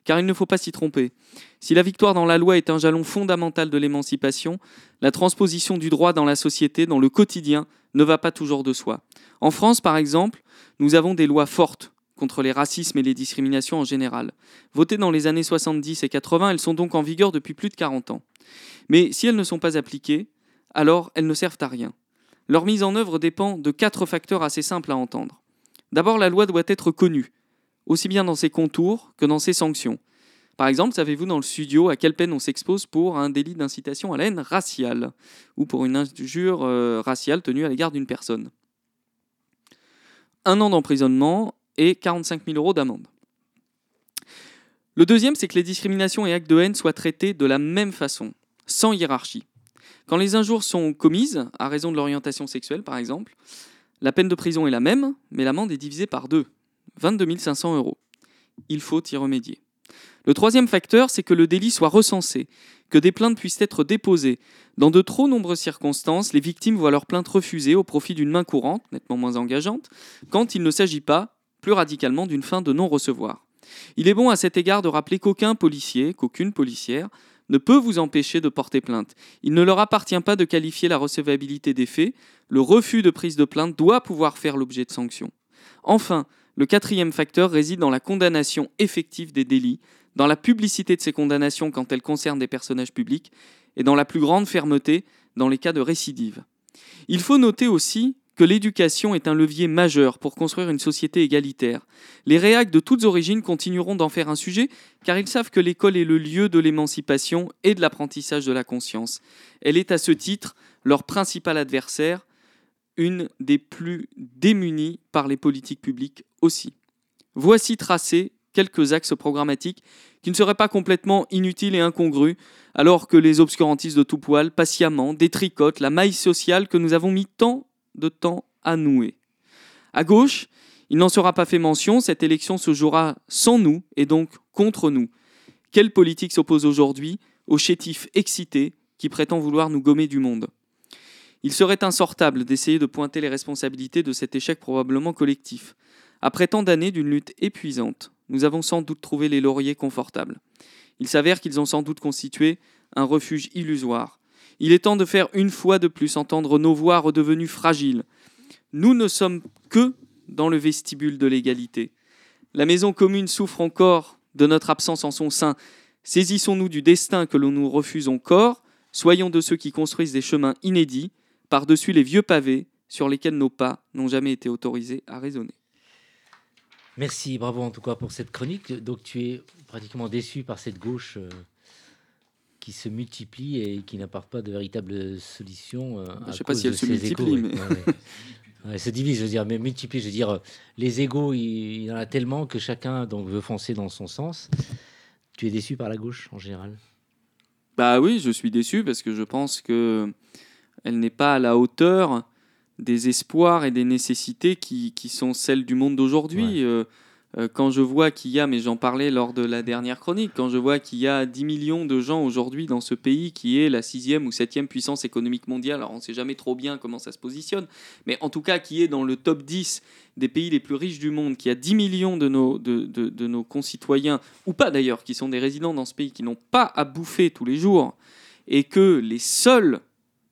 Car il ne faut pas s'y tromper. Si la victoire dans la loi est un jalon fondamental de l'émancipation, la transposition du droit dans la société, dans le quotidien, ne va pas toujours de soi. En France, par exemple, nous avons des lois fortes contre les racismes et les discriminations en général. Votées dans les années 70 et 80, elles sont donc en vigueur depuis plus de 40 ans. Mais si elles ne sont pas appliquées, alors elles ne servent à rien. Leur mise en œuvre dépend de quatre facteurs assez simples à entendre. D'abord, la loi doit être connue, aussi bien dans ses contours que dans ses sanctions. Par exemple, savez-vous dans le studio à quelle peine on s'expose pour un délit d'incitation à la haine raciale ou pour une injure euh, raciale tenue à l'égard d'une personne? Un an d'emprisonnement et 45 000 euros d'amende. Le deuxième, c'est que les discriminations et actes de haine soient traités de la même façon, sans hiérarchie. Quand les injures sont commises, à raison de l'orientation sexuelle par exemple, la peine de prison est la même, mais l'amende est divisée par deux, 22 500 euros. Il faut y remédier. Le troisième facteur, c'est que le délit soit recensé, que des plaintes puissent être déposées. Dans de trop nombreuses circonstances, les victimes voient leur plainte refusée au profit d'une main courante, nettement moins engageante, quand il ne s'agit pas, plus radicalement, d'une fin de non-recevoir. Il est bon à cet égard de rappeler qu'aucun policier, qu'aucune policière, ne peut vous empêcher de porter plainte. Il ne leur appartient pas de qualifier la recevabilité des faits. Le refus de prise de plainte doit pouvoir faire l'objet de sanctions. Enfin, le quatrième facteur réside dans la condamnation effective des délits, dans la publicité de ces condamnations quand elles concernent des personnages publics, et dans la plus grande fermeté dans les cas de récidive. Il faut noter aussi que l'éducation est un levier majeur pour construire une société égalitaire. Les réacs de toutes origines continueront d'en faire un sujet car ils savent que l'école est le lieu de l'émancipation et de l'apprentissage de la conscience. Elle est à ce titre leur principal adversaire, une des plus démunies par les politiques publiques aussi. Voici tracés quelques axes programmatiques qui ne seraient pas complètement inutiles et incongrus, alors que les obscurantistes de tout poil patiemment détricotent la maille sociale que nous avons mis tant de temps à nouer. À gauche, il n'en sera pas fait mention, cette élection se jouera sans nous et donc contre nous. Quelle politique s'oppose aujourd'hui au chétif excité qui prétend vouloir nous gommer du monde? Il serait insortable d'essayer de pointer les responsabilités de cet échec probablement collectif. Après tant d'années d'une lutte épuisante, nous avons sans doute trouvé les lauriers confortables. Il s'avère qu'ils ont sans doute constitué un refuge illusoire. Il est temps de faire une fois de plus entendre nos voix redevenues fragiles. Nous ne sommes que dans le vestibule de l'égalité. La maison commune souffre encore de notre absence en son sein. Saisissons-nous du destin que l'on nous refuse encore, soyons de ceux qui construisent des chemins inédits par-dessus les vieux pavés sur lesquels nos pas n'ont jamais été autorisés à résonner. Merci, bravo en tout cas pour cette chronique. Donc tu es pratiquement déçu par cette gauche euh, qui se multiplie et qui n'apporte pas de véritable solution. euh, Je à sais pas si elle se ces multiplie, égos, ouais. mais- Ouais, ouais. Ouais, se divise, je veux dire, mais multiplie, je veux dire, euh, les égaux, il, il y en a tellement que chacun donc veut foncer dans son sens. Tu es déçu par la gauche en général? Bah oui, je suis déçu parce que je pense que elle n'est pas à la hauteur des espoirs et des nécessités qui, qui sont celles du monde d'aujourd'hui. Euh, euh, quand je vois qu'il y a, mais j'en parlais lors de la dernière chronique, quand je vois qu'il y a 10 millions de gens aujourd'hui dans ce pays qui est la sixième ou septième puissance économique mondiale, alors on ne sait jamais trop bien comment ça se positionne, mais en tout cas qui est dans le top 10 des pays les plus riches du monde, qui a 10 millions de nos, de, de- de nos concitoyens, ou pas d'ailleurs, qui sont des résidents dans ce pays, qui n'ont pas à bouffer tous les jours, et que les seuls,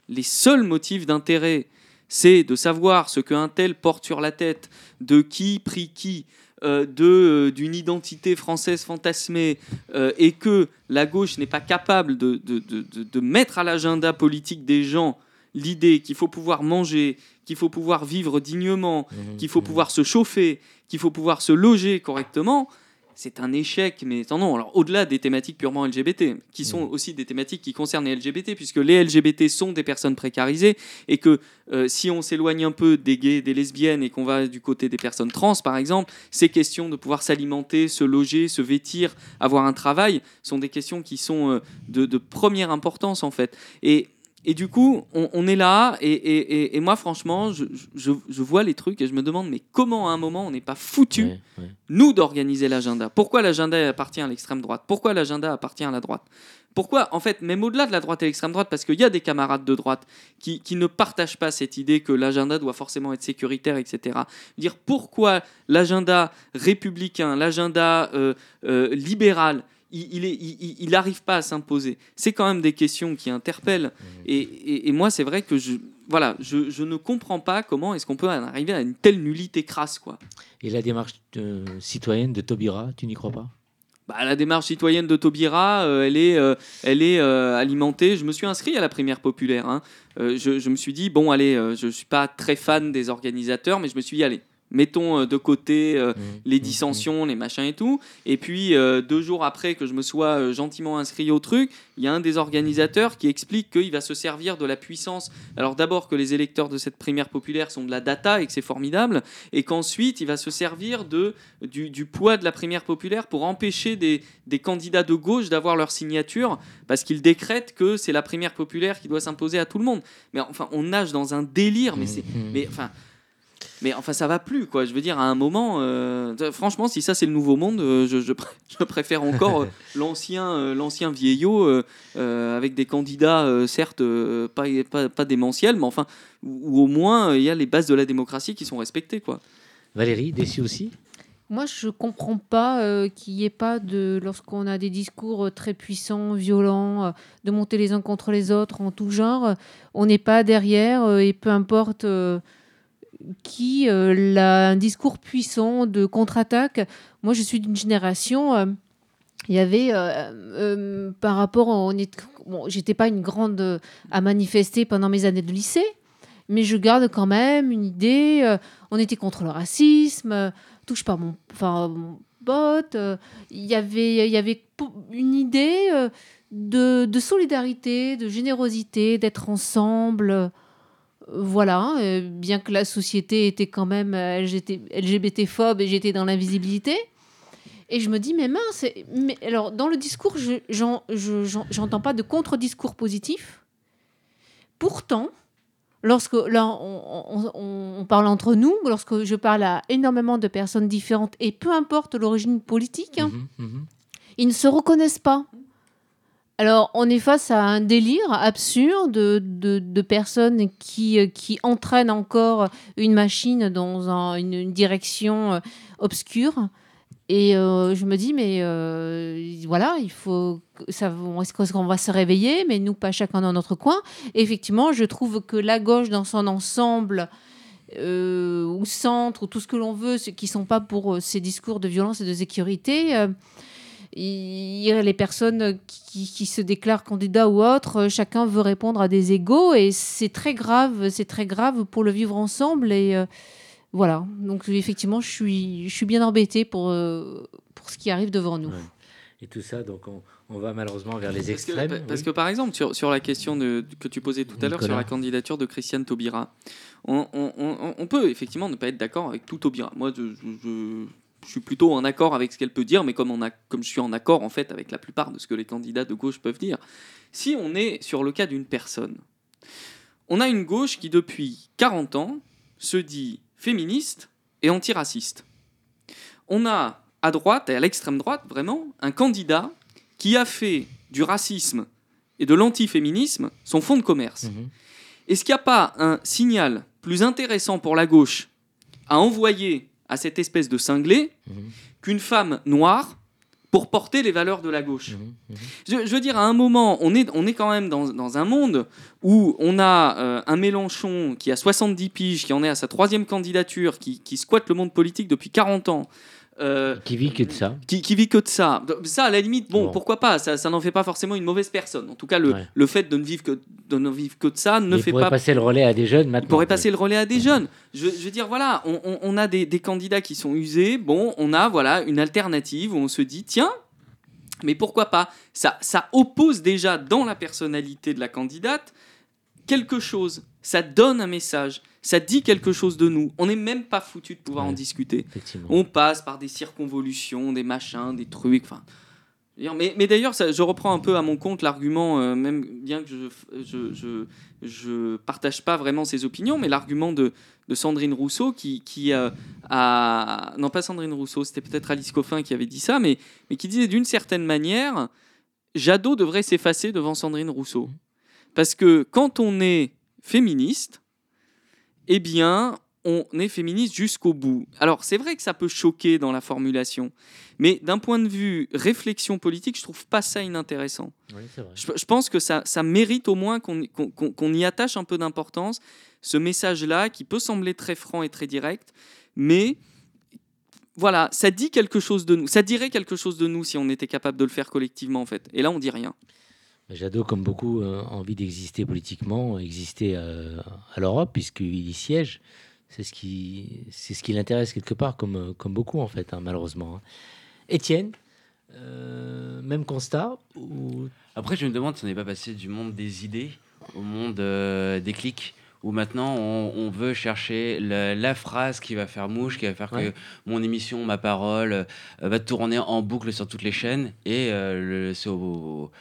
les seuls motifs d'intérêt, c'est de savoir ce qu'un tel porte sur la tête, de qui prie qui, euh, de euh, d'une identité française fantasmée euh, et que la gauche n'est pas capable de, de, de- de- de mettre à l'agenda politique des gens l'idée qu'il faut pouvoir manger, qu'il faut pouvoir vivre dignement, qu'il faut pouvoir se chauffer, qu'il faut pouvoir se loger correctement, c'est un échec. Mais non, non, alors au-delà des thématiques purement LGBT, qui sont aussi des thématiques qui concernent les LGBT, puisque les LGBT sont des personnes précarisées, et que euh, si on s'éloigne un peu des gays, des lesbiennes, et qu'on va du côté des personnes trans, par exemple, ces questions de pouvoir s'alimenter, se loger, se vêtir, avoir un travail, sont des questions qui sont euh, de, de première importance, en fait. Et et du coup, on, on est là, et, et- et- et moi, franchement, je, je- je vois les trucs et je me demande, mais comment à un moment on n'est pas foutu, Ouais, ouais. nous, d'organiser l'agenda? Pourquoi l'agenda appartient à l'extrême droite? Pourquoi l'agenda appartient à la droite? Pourquoi, en fait, même au-delà de la droite et l'extrême droite, parce qu'il y a des camarades de droite qui, qui ne partagent pas cette idée que l'agenda doit forcément être sécuritaire, etc. Dire pourquoi l'agenda républicain, l'agenda euh, euh, libéral, il n'arrive pas à s'imposer. C'est quand même des questions qui interpellent. Et, et- et moi, c'est vrai que je, voilà, je, je ne comprends pas comment est-ce qu'on peut en arriver à une telle nullité crasse, quoi. Et la démarche citoyenne de Taubira, tu n'y crois pas? Bah, la démarche citoyenne de Taubira, euh, elle est, euh, elle est euh, alimentée. Je me suis inscrit à la primaire populaire. hein. Je, je me suis dit, bon, allez, je ne suis pas très fan des organisateurs, mais je me suis dit, allez, mettons euh, de côté euh, les dissensions, les machins et tout. Et puis, euh, deux jours après que je me sois euh, gentiment inscrit au truc, il y a un des organisateurs qui explique qu'il va se servir de la puissance. Alors, d'abord, que les électeurs de cette primaire populaire sont de la data et que c'est formidable. Et qu'ensuite, il va se servir de, du, du poids de la primaire populaire pour empêcher des, des candidats de gauche d'avoir leur signature parce qu'il décrète que c'est la primaire populaire qui doit s'imposer à tout le monde. Mais enfin, on nage dans un délire, mais c'est. Mais enfin. Mais enfin, ça va plus, quoi. Je veux dire, à un moment, euh, franchement, si ça c'est le nouveau monde, euh, je, je pr- je préfère encore euh, l'ancien, euh, l'ancien vieillot euh, euh, avec des candidats, euh, certes, euh, pas, pas, pas démentiels, mais enfin, où, où au moins euh, il y a les bases de la démocratie qui sont respectées, quoi. Valérie, déçue aussi? Moi, je comprends pas euh, qu'il n'y ait pas de, lorsqu'on a des discours très puissants, violents, euh, de monter les uns contre les autres en tout genre, on n'est pas derrière euh, et peu importe euh, qui, euh, la- un discours puissant de contre-attaque. Moi, je suis d'une génération. euh, il y avait, euh, par rapport, on est, j'étais pas une grande à manifester pendant mes années de lycée, mais je garde quand même une idée. on était contre le racisme, touche pas mon, enfin, mon euh, Il y avait, il y avait une idée de solidarité, de générosité, d'être ensemble. Voilà, euh, bien que la société était quand même euh, LGBT LGBT-phobe et j'étais dans l'invisibilité. Et je me dis, mais mince, mais alors dans le discours, je j'en- je- j'en- j'entends pas de contre-discours positif. Pourtant, lorsque là, on, on- on- on parle entre nous, lorsque je parle à énormément de personnes différentes, et peu importe l'origine politique, hein, ils ne se reconnaissent pas. Alors, on est face à un délire absurde de, personnes qui, euh, qui entraînent encore une machine dans un- une, direction euh, obscure. Et euh, je me dis, mais voilà, il faut. Est-ce qu'on va se réveiller? Mais nous, pas chacun dans notre coin. Et effectivement, je trouve que la gauche, dans son ensemble, ou centre, ou tout ce que l'on veut, ceux qui sont pas pour ces discours de violence et de sécurité, il y a les personnes qui, qui se déclarent candidats ou autres, chacun veut répondre à des égaux et c'est très grave, c'est très grave pour le vivre ensemble et euh, voilà. Donc effectivement, je suis, je suis bien embêtée pour, euh, pour ce qui arrive devant nous. Et tout ça, donc on, on va malheureusement vers les Parce que, extrêmes. parce que, par exemple, sur, sur la question de, que tu posais tout à l'heure sur la candidature de Christiane Taubira, on, on- on- on peut effectivement ne pas être d'accord avec tout Taubira. Moi, je, je- je- suis plutôt en accord avec ce qu'elle peut dire, mais comme, on a, comme je suis en accord en fait avec la plupart de ce que les candidats de gauche peuvent dire, si on est sur le cas d'une personne, on a une gauche qui, depuis 40 ans, se dit féministe et antiraciste. On a à droite et à l'extrême droite, vraiment, un candidat qui a fait du racisme et de l'antiféminisme son fonds de commerce. Mhm. Est-ce qu'il n'y a pas un signal plus intéressant pour la gauche à envoyer à cette espèce de cinglé Mhm. qu'une femme noire pour porter les valeurs de la gauche Mhm. Mhm. je, je veux dire, à un moment, on est, on est quand même dans, dans un monde où on a euh, un Mélenchon qui a 70 piges, qui en est à sa troisième candidature, qui, qui squatte le monde politique depuis 40 ans. Euh, Qui vit que de ça. qui, qui vit que de ça. Ça, à la limite, bon, Bon. pourquoi pas Ça, ça n'en fait pas forcément une mauvaise personne. En tout cas, le, Ouais. le fait de ne vivre que de ne vivre que de ça ne il fait pourrait pas passer le relais à des jeunes maintenant. il pourrait passer le relais à des jeunes. Je, je veux dire, voilà, on, on- on a des, des candidats qui sont usés. Bon, on a voilà une alternative où on se dit, tiens, mais pourquoi pas? Ça, ça oppose déjà dans la personnalité de la candidate quelque chose. Ça donne un message. Ça dit quelque chose de nous. On n'est même pas foutu de pouvoir en discuter. On passe par des circonvolutions, des machins, des trucs. Enfin, mais, mais d'ailleurs, je reprends un peu à mon compte l'argument, euh, même bien que je je, je, je partage pas vraiment ses opinions, mais l'argument de, de Sandrine Rousseau qui, qui euh, a non pas Sandrine Rousseau, c'était peut-être Alice Coffin qui avait dit ça, mais mais qui disait d'une certaine manière, Jadot devrait s'effacer devant Sandrine Rousseau, parce que quand on est féministe, eh bien, on est féministe jusqu'au bout. Alors, c'est vrai que ça peut choquer dans la formulation, mais d'un point de vue réflexion politique, je trouve pas ça inintéressant. Oui, c'est vrai. Je, je pense que ça, ça mérite au moins qu'on y attache un peu d'importance, ce message-là, qui peut sembler très franc et très direct, mais voilà, ça dit quelque chose de nous. Ça dirait quelque chose de nous si on était capable de le faire collectivement, en fait. Et là, on dit rien. Jadot, comme beaucoup, euh, a envie d'exister politiquement, exister euh, à l'Europe, puisqu'il y siège. C'est ce qui, c'est ce qui l'intéresse quelque part, comme, euh, comme beaucoup, en fait, hein, malheureusement. hein. Étienne, euh, même constat ou... Après, je me demande si on n'est pas passé du monde des idées au monde euh, des clics, où maintenant on, on veut chercher la, la phrase qui va faire mouche, qui va faire Ouais. que mon émission, ma parole, euh, va tourner en boucle sur toutes les chaînes. Et euh, le, c'est au-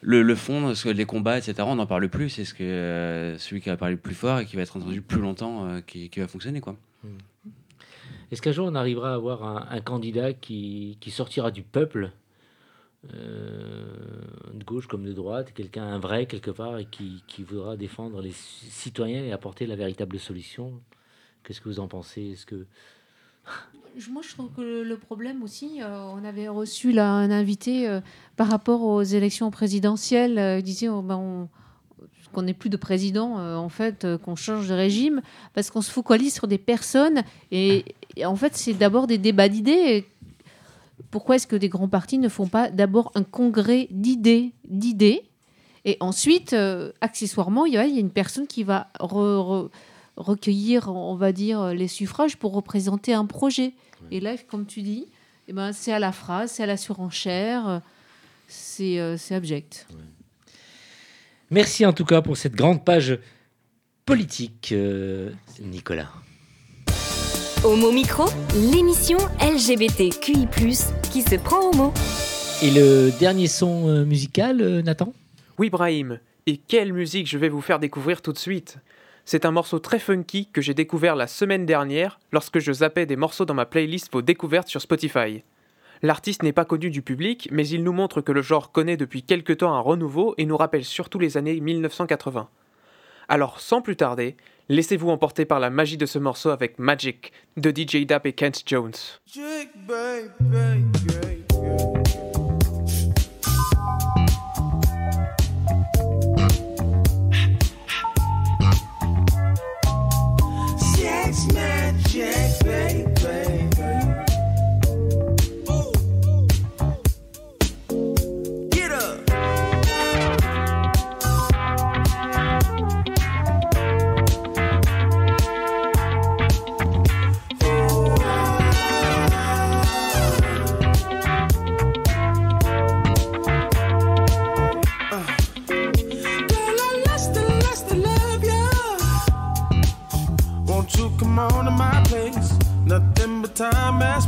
le, fond, ce les combats, etc., on n'en parle plus. C'est ce que euh, celui qui va parler le plus fort et qui va être entendu plus longtemps, euh, qui, va fonctionner. quoi. Est-ce qu'un jour on arrivera à avoir un, candidat qui, qui sortira du peuple, euh, de gauche comme de droite, quelqu'un, un vrai quelque part, et qui, qui voudra défendre les ci- citoyens et apporter la véritable solution? Qu'est-ce que vous en pensez? Est-ce que Moi, je trouve que le- problème aussi, euh, on avait reçu un invité euh, par rapport aux élections présidentielles, euh, il disait oh, ben, on- qu'on n'ait plus de président, en fait, qu'on change de régime, parce qu'on se focalise sur des personnes. Et, en fait, c'est d'abord des débats d'idées. Pourquoi est-ce que des grands partis ne font pas d'abord un congrès d'idées, d'idées? Et ensuite, accessoirement, il y, a, une personne qui va recueillir, on va dire, les suffrages pour représenter un projet. Et là, comme tu dis, eh ben, c'est à la phrase, c'est à la surenchère, c'est euh, c'est abject. Merci en tout cas pour cette grande page politique, euh, Nicolas. Homo Micro, l'émission LGBTQI+, qui se prend au mot. Et le dernier son euh, musical, euh, Nathan? Oui, Brahim, et quelle musique je vais vous faire découvrir tout de suite? C'est un morceau très funky que j'ai découvert la semaine dernière lorsque je zappais des morceaux dans ma playlist vos découvertes sur Spotify. L'artiste n'est pas connu du public, mais il nous montre que le genre connaît depuis quelque temps un renouveau et nous rappelle surtout les années 1980. Alors, sans plus tarder, laissez-vous emporter par la magie de ce morceau avec Magic de DJ Dap et Kent Jones. time has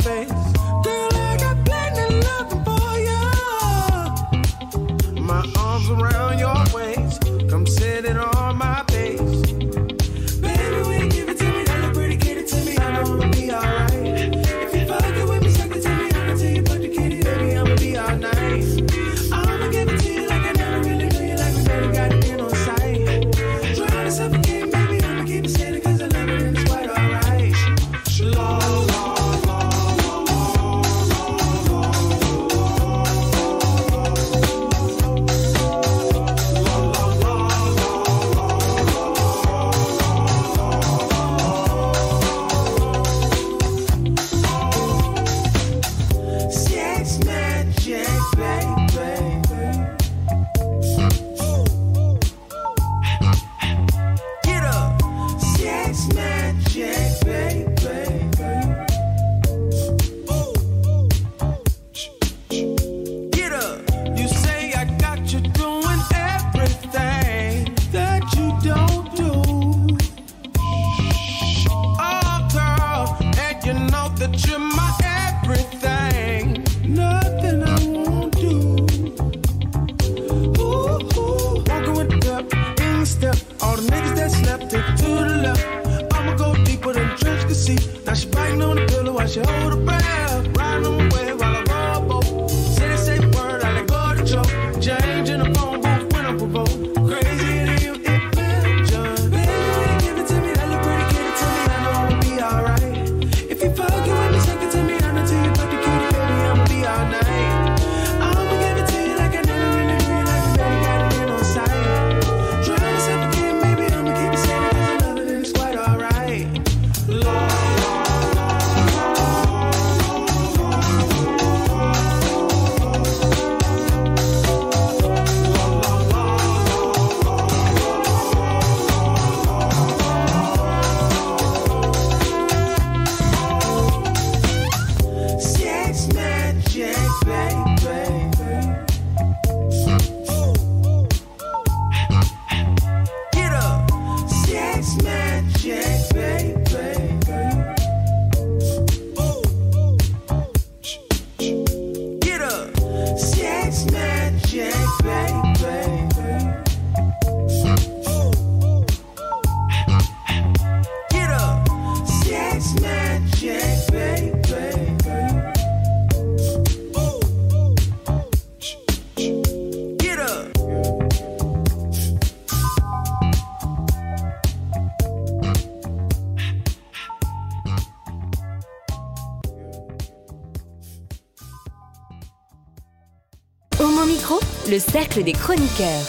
le cercle des chroniqueurs.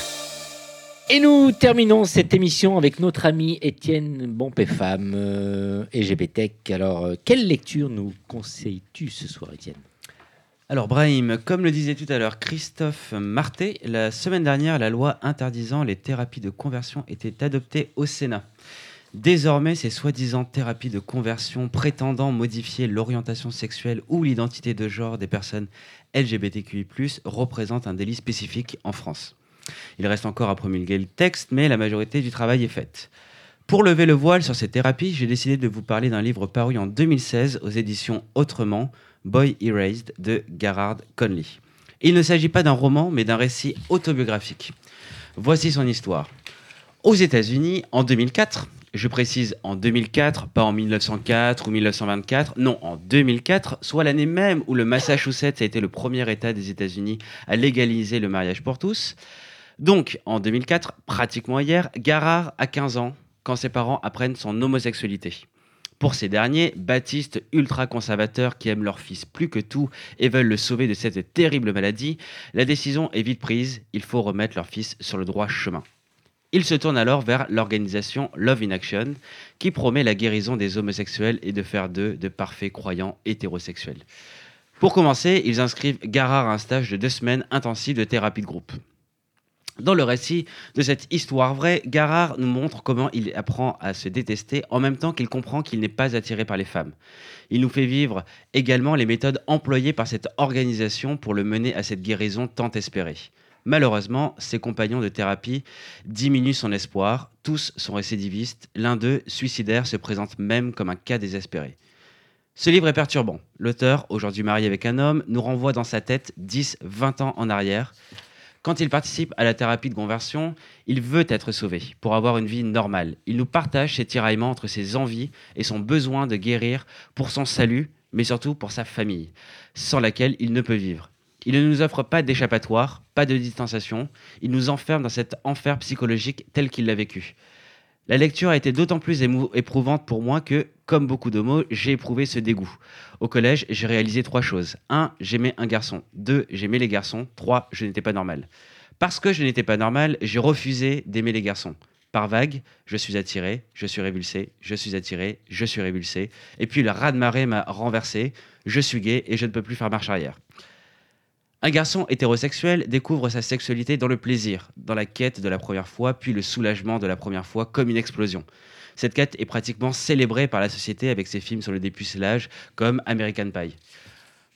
Et nous terminons cette émission avec notre ami Étienne Bompé-Femme, euh, EGBTech. Alors, euh, quelle lecture nous conseilles-tu ce soir, Étienne? Alors Brahim, comme le disait tout à l'heure Christophe Marté, la semaine dernière, la loi interdisant les thérapies de conversion était adoptée au Sénat. Désormais, ces soi-disant thérapies de conversion prétendant modifier l'orientation sexuelle ou l'identité de genre des personnes LGBTQI+, représentent un délit spécifique en France. Il reste encore à promulguer le texte, mais la majorité du travail est faite. Pour lever le voile sur ces thérapies, j'ai décidé de vous parler d'un livre paru en 2016 aux éditions Autrement, Boy Erased de Garard Conley. Il ne s'agit pas d'un roman, mais d'un récit autobiographique. Voici son histoire. Aux États-Unis, en 2004, je précise en 2004, pas en 1904 ou 1924, non, en 2004, soit l'année même où le Massachusetts a été le premier État des États-Unis à légaliser le mariage pour tous. Donc, en 2004, pratiquement hier, Garard a 15 ans quand ses parents apprennent son homosexualité. Pour ces derniers, baptistes ultra-conservateurs qui aiment leur fils plus que tout et veulent le sauver de cette terrible maladie, la décision est vite prise, il faut remettre leur fils sur le droit chemin. Ils se tournent alors vers l'organisation Love in Action, qui promet la guérison des homosexuels et de faire d'eux de parfaits croyants hétérosexuels. Pour commencer, ils inscrivent Garard à un stage de deux semaines intensif de thérapie de groupe. Dans le récit de cette histoire vraie, Garard nous montre comment il apprend à se détester en même temps qu'il comprend qu'il n'est pas attiré par les femmes. Il nous fait vivre également les méthodes employées par cette organisation pour le mener à cette guérison tant espérée. Malheureusement, ses compagnons de thérapie diminuent son espoir, tous sont récidivistes, l'un d'eux, suicidaire, se présente même comme un cas désespéré. Ce livre est perturbant. L'auteur, aujourd'hui marié avec un homme, nous renvoie dans sa tête 10, 20 ans en arrière. Quand il participe à la thérapie de conversion, il veut être sauvé pour avoir une vie normale. Il nous partage ses tiraillements entre ses envies et son besoin de guérir pour son salut, mais surtout pour sa famille, sans laquelle il ne peut vivre. Il ne nous offre pas d'échappatoire, pas de distanciation, il nous enferme dans cet enfer psychologique tel qu'il l'a vécu. La lecture a été d'autant plus éprouvante pour moi que, comme beaucoup d'homos, j'ai éprouvé ce dégoût. Au collège, j'ai réalisé trois choses. 1. J'aimais un garçon. 2. J'aimais les garçons. 3. Je n'étais pas normal. Parce que je n'étais pas normal, j'ai refusé d'aimer les garçons. Par vague, je suis attiré, je suis révulsé, je suis attiré, je suis révulsé. Et puis le raz-de-marée m'a renversé, je suis gay et je ne peux plus faire marche arrière. Un garçon hétérosexuel découvre sa sexualité dans le plaisir, dans la quête de la première fois, puis le soulagement de la première fois comme une explosion. Cette quête est pratiquement célébrée par la société avec ses films sur le dépucelage comme American Pie.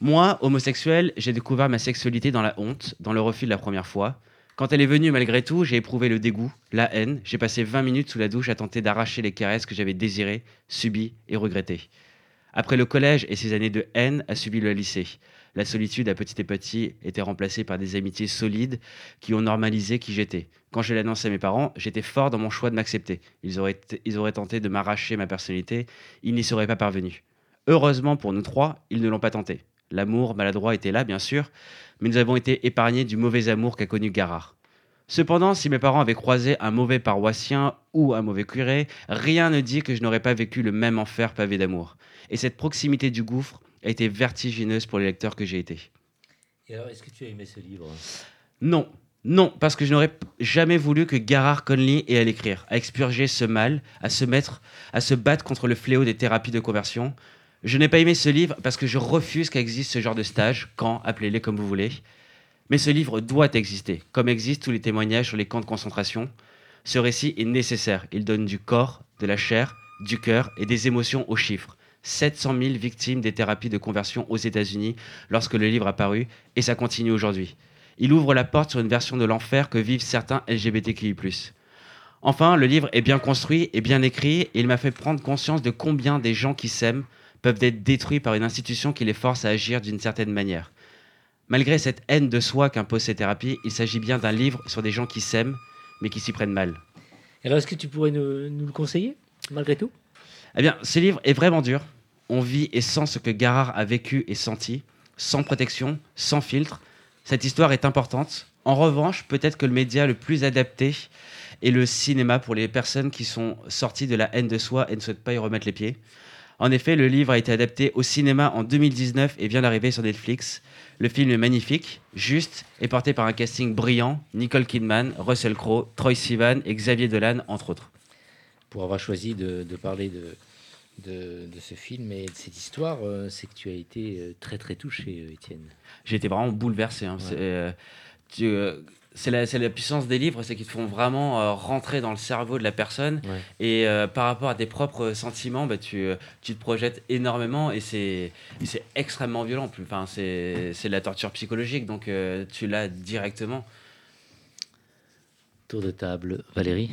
Moi, homosexuel, j'ai découvert ma sexualité dans la honte, dans le refus de la première fois. Quand elle est venue malgré tout, j'ai éprouvé le dégoût, la haine. J'ai passé 20 minutes sous la douche à tenter d'arracher les caresses que j'avais désirées, subies et regrettées. Après le collège et ses années de haine, a suivi le lycée. La solitude à petit et petit était remplacée par des amitiés solides qui ont normalisé qui j'étais. Quand je annoncé à mes parents, j'étais fort dans mon choix de m'accepter. Ils auraient, ils auraient tenté de m'arracher ma personnalité, ils n'y seraient pas parvenus. Heureusement pour nous trois, ils ne l'ont pas tenté. L'amour maladroit était là, bien sûr, mais nous avons été épargnés du mauvais amour qu'a connu Garard. Cependant, si mes parents avaient croisé un mauvais paroissien ou un mauvais curé, rien ne dit que je n'aurais pas vécu le même enfer pavé d'amour. Et cette proximité du gouffre a été vertigineuse pour les lecteurs que j'ai été. Et alors, est-ce que tu as aimé ce livre? Non, non, parce que je n'aurais jamais voulu que Garard Conley ait à l'écrire, à expurger ce mal, à se mettre, à se battre contre le fléau des thérapies de conversion. Je n'ai pas aimé ce livre parce que je refuse qu'existe ce genre de stage, camp, appelez-les comme vous voulez. Mais ce livre doit exister, comme existent tous les témoignages sur les camps de concentration. Ce récit est nécessaire. Il donne du corps, de la chair, du cœur et des émotions aux chiffres. 700 000 victimes des thérapies de conversion aux États-Unis lorsque le livre a paru, et ça continue aujourd'hui. Il ouvre la porte sur une version de l'enfer que vivent certains LGBTQI+. Enfin, le livre est bien construit et bien écrit, et il m'a fait prendre conscience de combien des gens qui s'aiment peuvent être détruits par une institution qui les force à agir d'une certaine manière. Malgré cette haine de soi qu'imposent ces thérapies, il s'agit bien d'un livre sur des gens qui s'aiment, mais qui s'y prennent mal. Alors, est-ce que tu pourrais nous, nous le conseiller, malgré tout? Eh bien, ce livre est vraiment dur. On vit et sent ce que Garard a vécu et senti, sans protection, sans filtre. Cette histoire est importante. En revanche, peut-être que le média le plus adapté est le cinéma pour les personnes qui sont sorties de la haine de soi et ne souhaitent pas y remettre les pieds. En effet, le livre a été adapté au cinéma en 2019 et vient d'arriver sur Netflix. Le film est magnifique, juste et porté par un casting brillant Nicole Kidman, Russell Crowe, Troy Sivan et Xavier Dolan, entre autres. Pour avoir choisi de, de parler de, de, de ce film et de cette histoire, euh, c'est que tu as été euh, très très touché, euh, Étienne. J'ai été vraiment bouleversé. hein. Ouais. C'est euh, c'est la, c'est la puissance des livres, c'est qu'ils te font vraiment rentrer dans le cerveau de la personne. Ouais. Et par rapport à tes propres sentiments, bah, tu, tu te projettes énormément et c'est et c'est extrêmement violent. Enfin, c'est c'est de la torture psychologique, donc tu l'as directement. Tour de table, Valérie.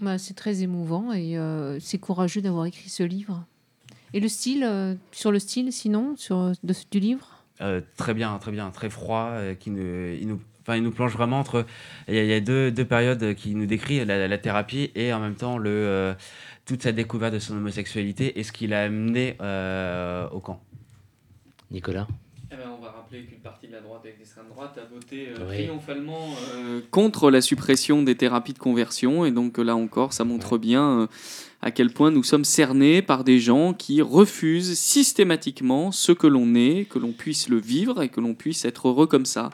Bah, c'est très émouvant et euh, c'est courageux d'avoir écrit ce livre. Et le style, euh, sur le style, sinon, sur, de- du livre? Euh, très bien, très bien, très froid, euh, qui il nous, enfin, il nous plonge vraiment entre. Il y a, il y a deux, deux périodes qui nous décrit la, la thérapie et en même temps le, euh, toute sa découverte de son homosexualité et ce qui l'a amené euh, au camp. Nicolas? Eh ben, on va rappeler qu'une partie de la droite et l'extrême droite a voté euh, Oui. triomphalement euh, contre la suppression des thérapies de conversion. Et donc là encore, ça montre bien euh, à quel point nous sommes cernés par des gens qui refusent systématiquement ce que l'on est, que l'on puisse le vivre et que l'on puisse être heureux comme ça.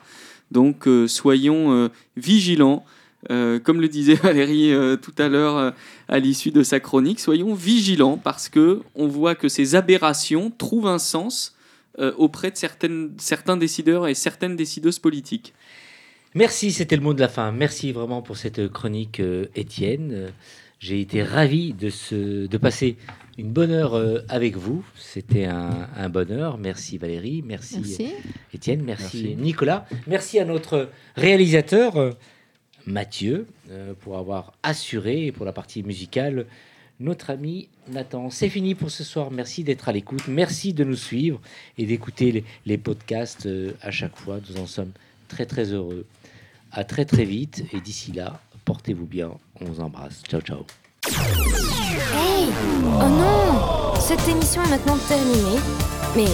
Donc euh, soyons euh, vigilants. Euh, comme le disait Valérie euh, tout à l'heure euh, à l'issue de sa chronique, soyons vigilants parce que on voit que ces aberrations trouvent un sens euh, auprès de certaines, certains décideurs et certaines décideuses politiques. Merci, c'était le mot de la fin. Merci vraiment pour cette chronique, euh, Étienne. Euh, J'ai été ravi de, ce, de passer une bonne heure euh, avec vous. C'était un, un bonheur. Merci Valérie, merci, Merci. Étienne, merci, Merci. Nicolas. Merci à notre réalisateur euh, Mathieu euh, pour avoir assuré pour la partie musicale notre ami Nathan. C'est fini pour ce soir. Merci d'être à l'écoute. Merci de nous suivre et d'écouter les, podcasts euh, à chaque fois. Nous en sommes très très heureux. À très très vite et d'ici là, portez-vous bien. On vous embrasse. Ciao ciao. Hey Oh non Cette émission est maintenant terminée. Mais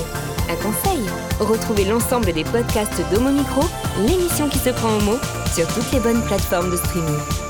un conseil retrouvez l'ensemble des podcasts d'Homo Micro, l'émission qui se prend au mot, sur toutes les bonnes plateformes de streaming.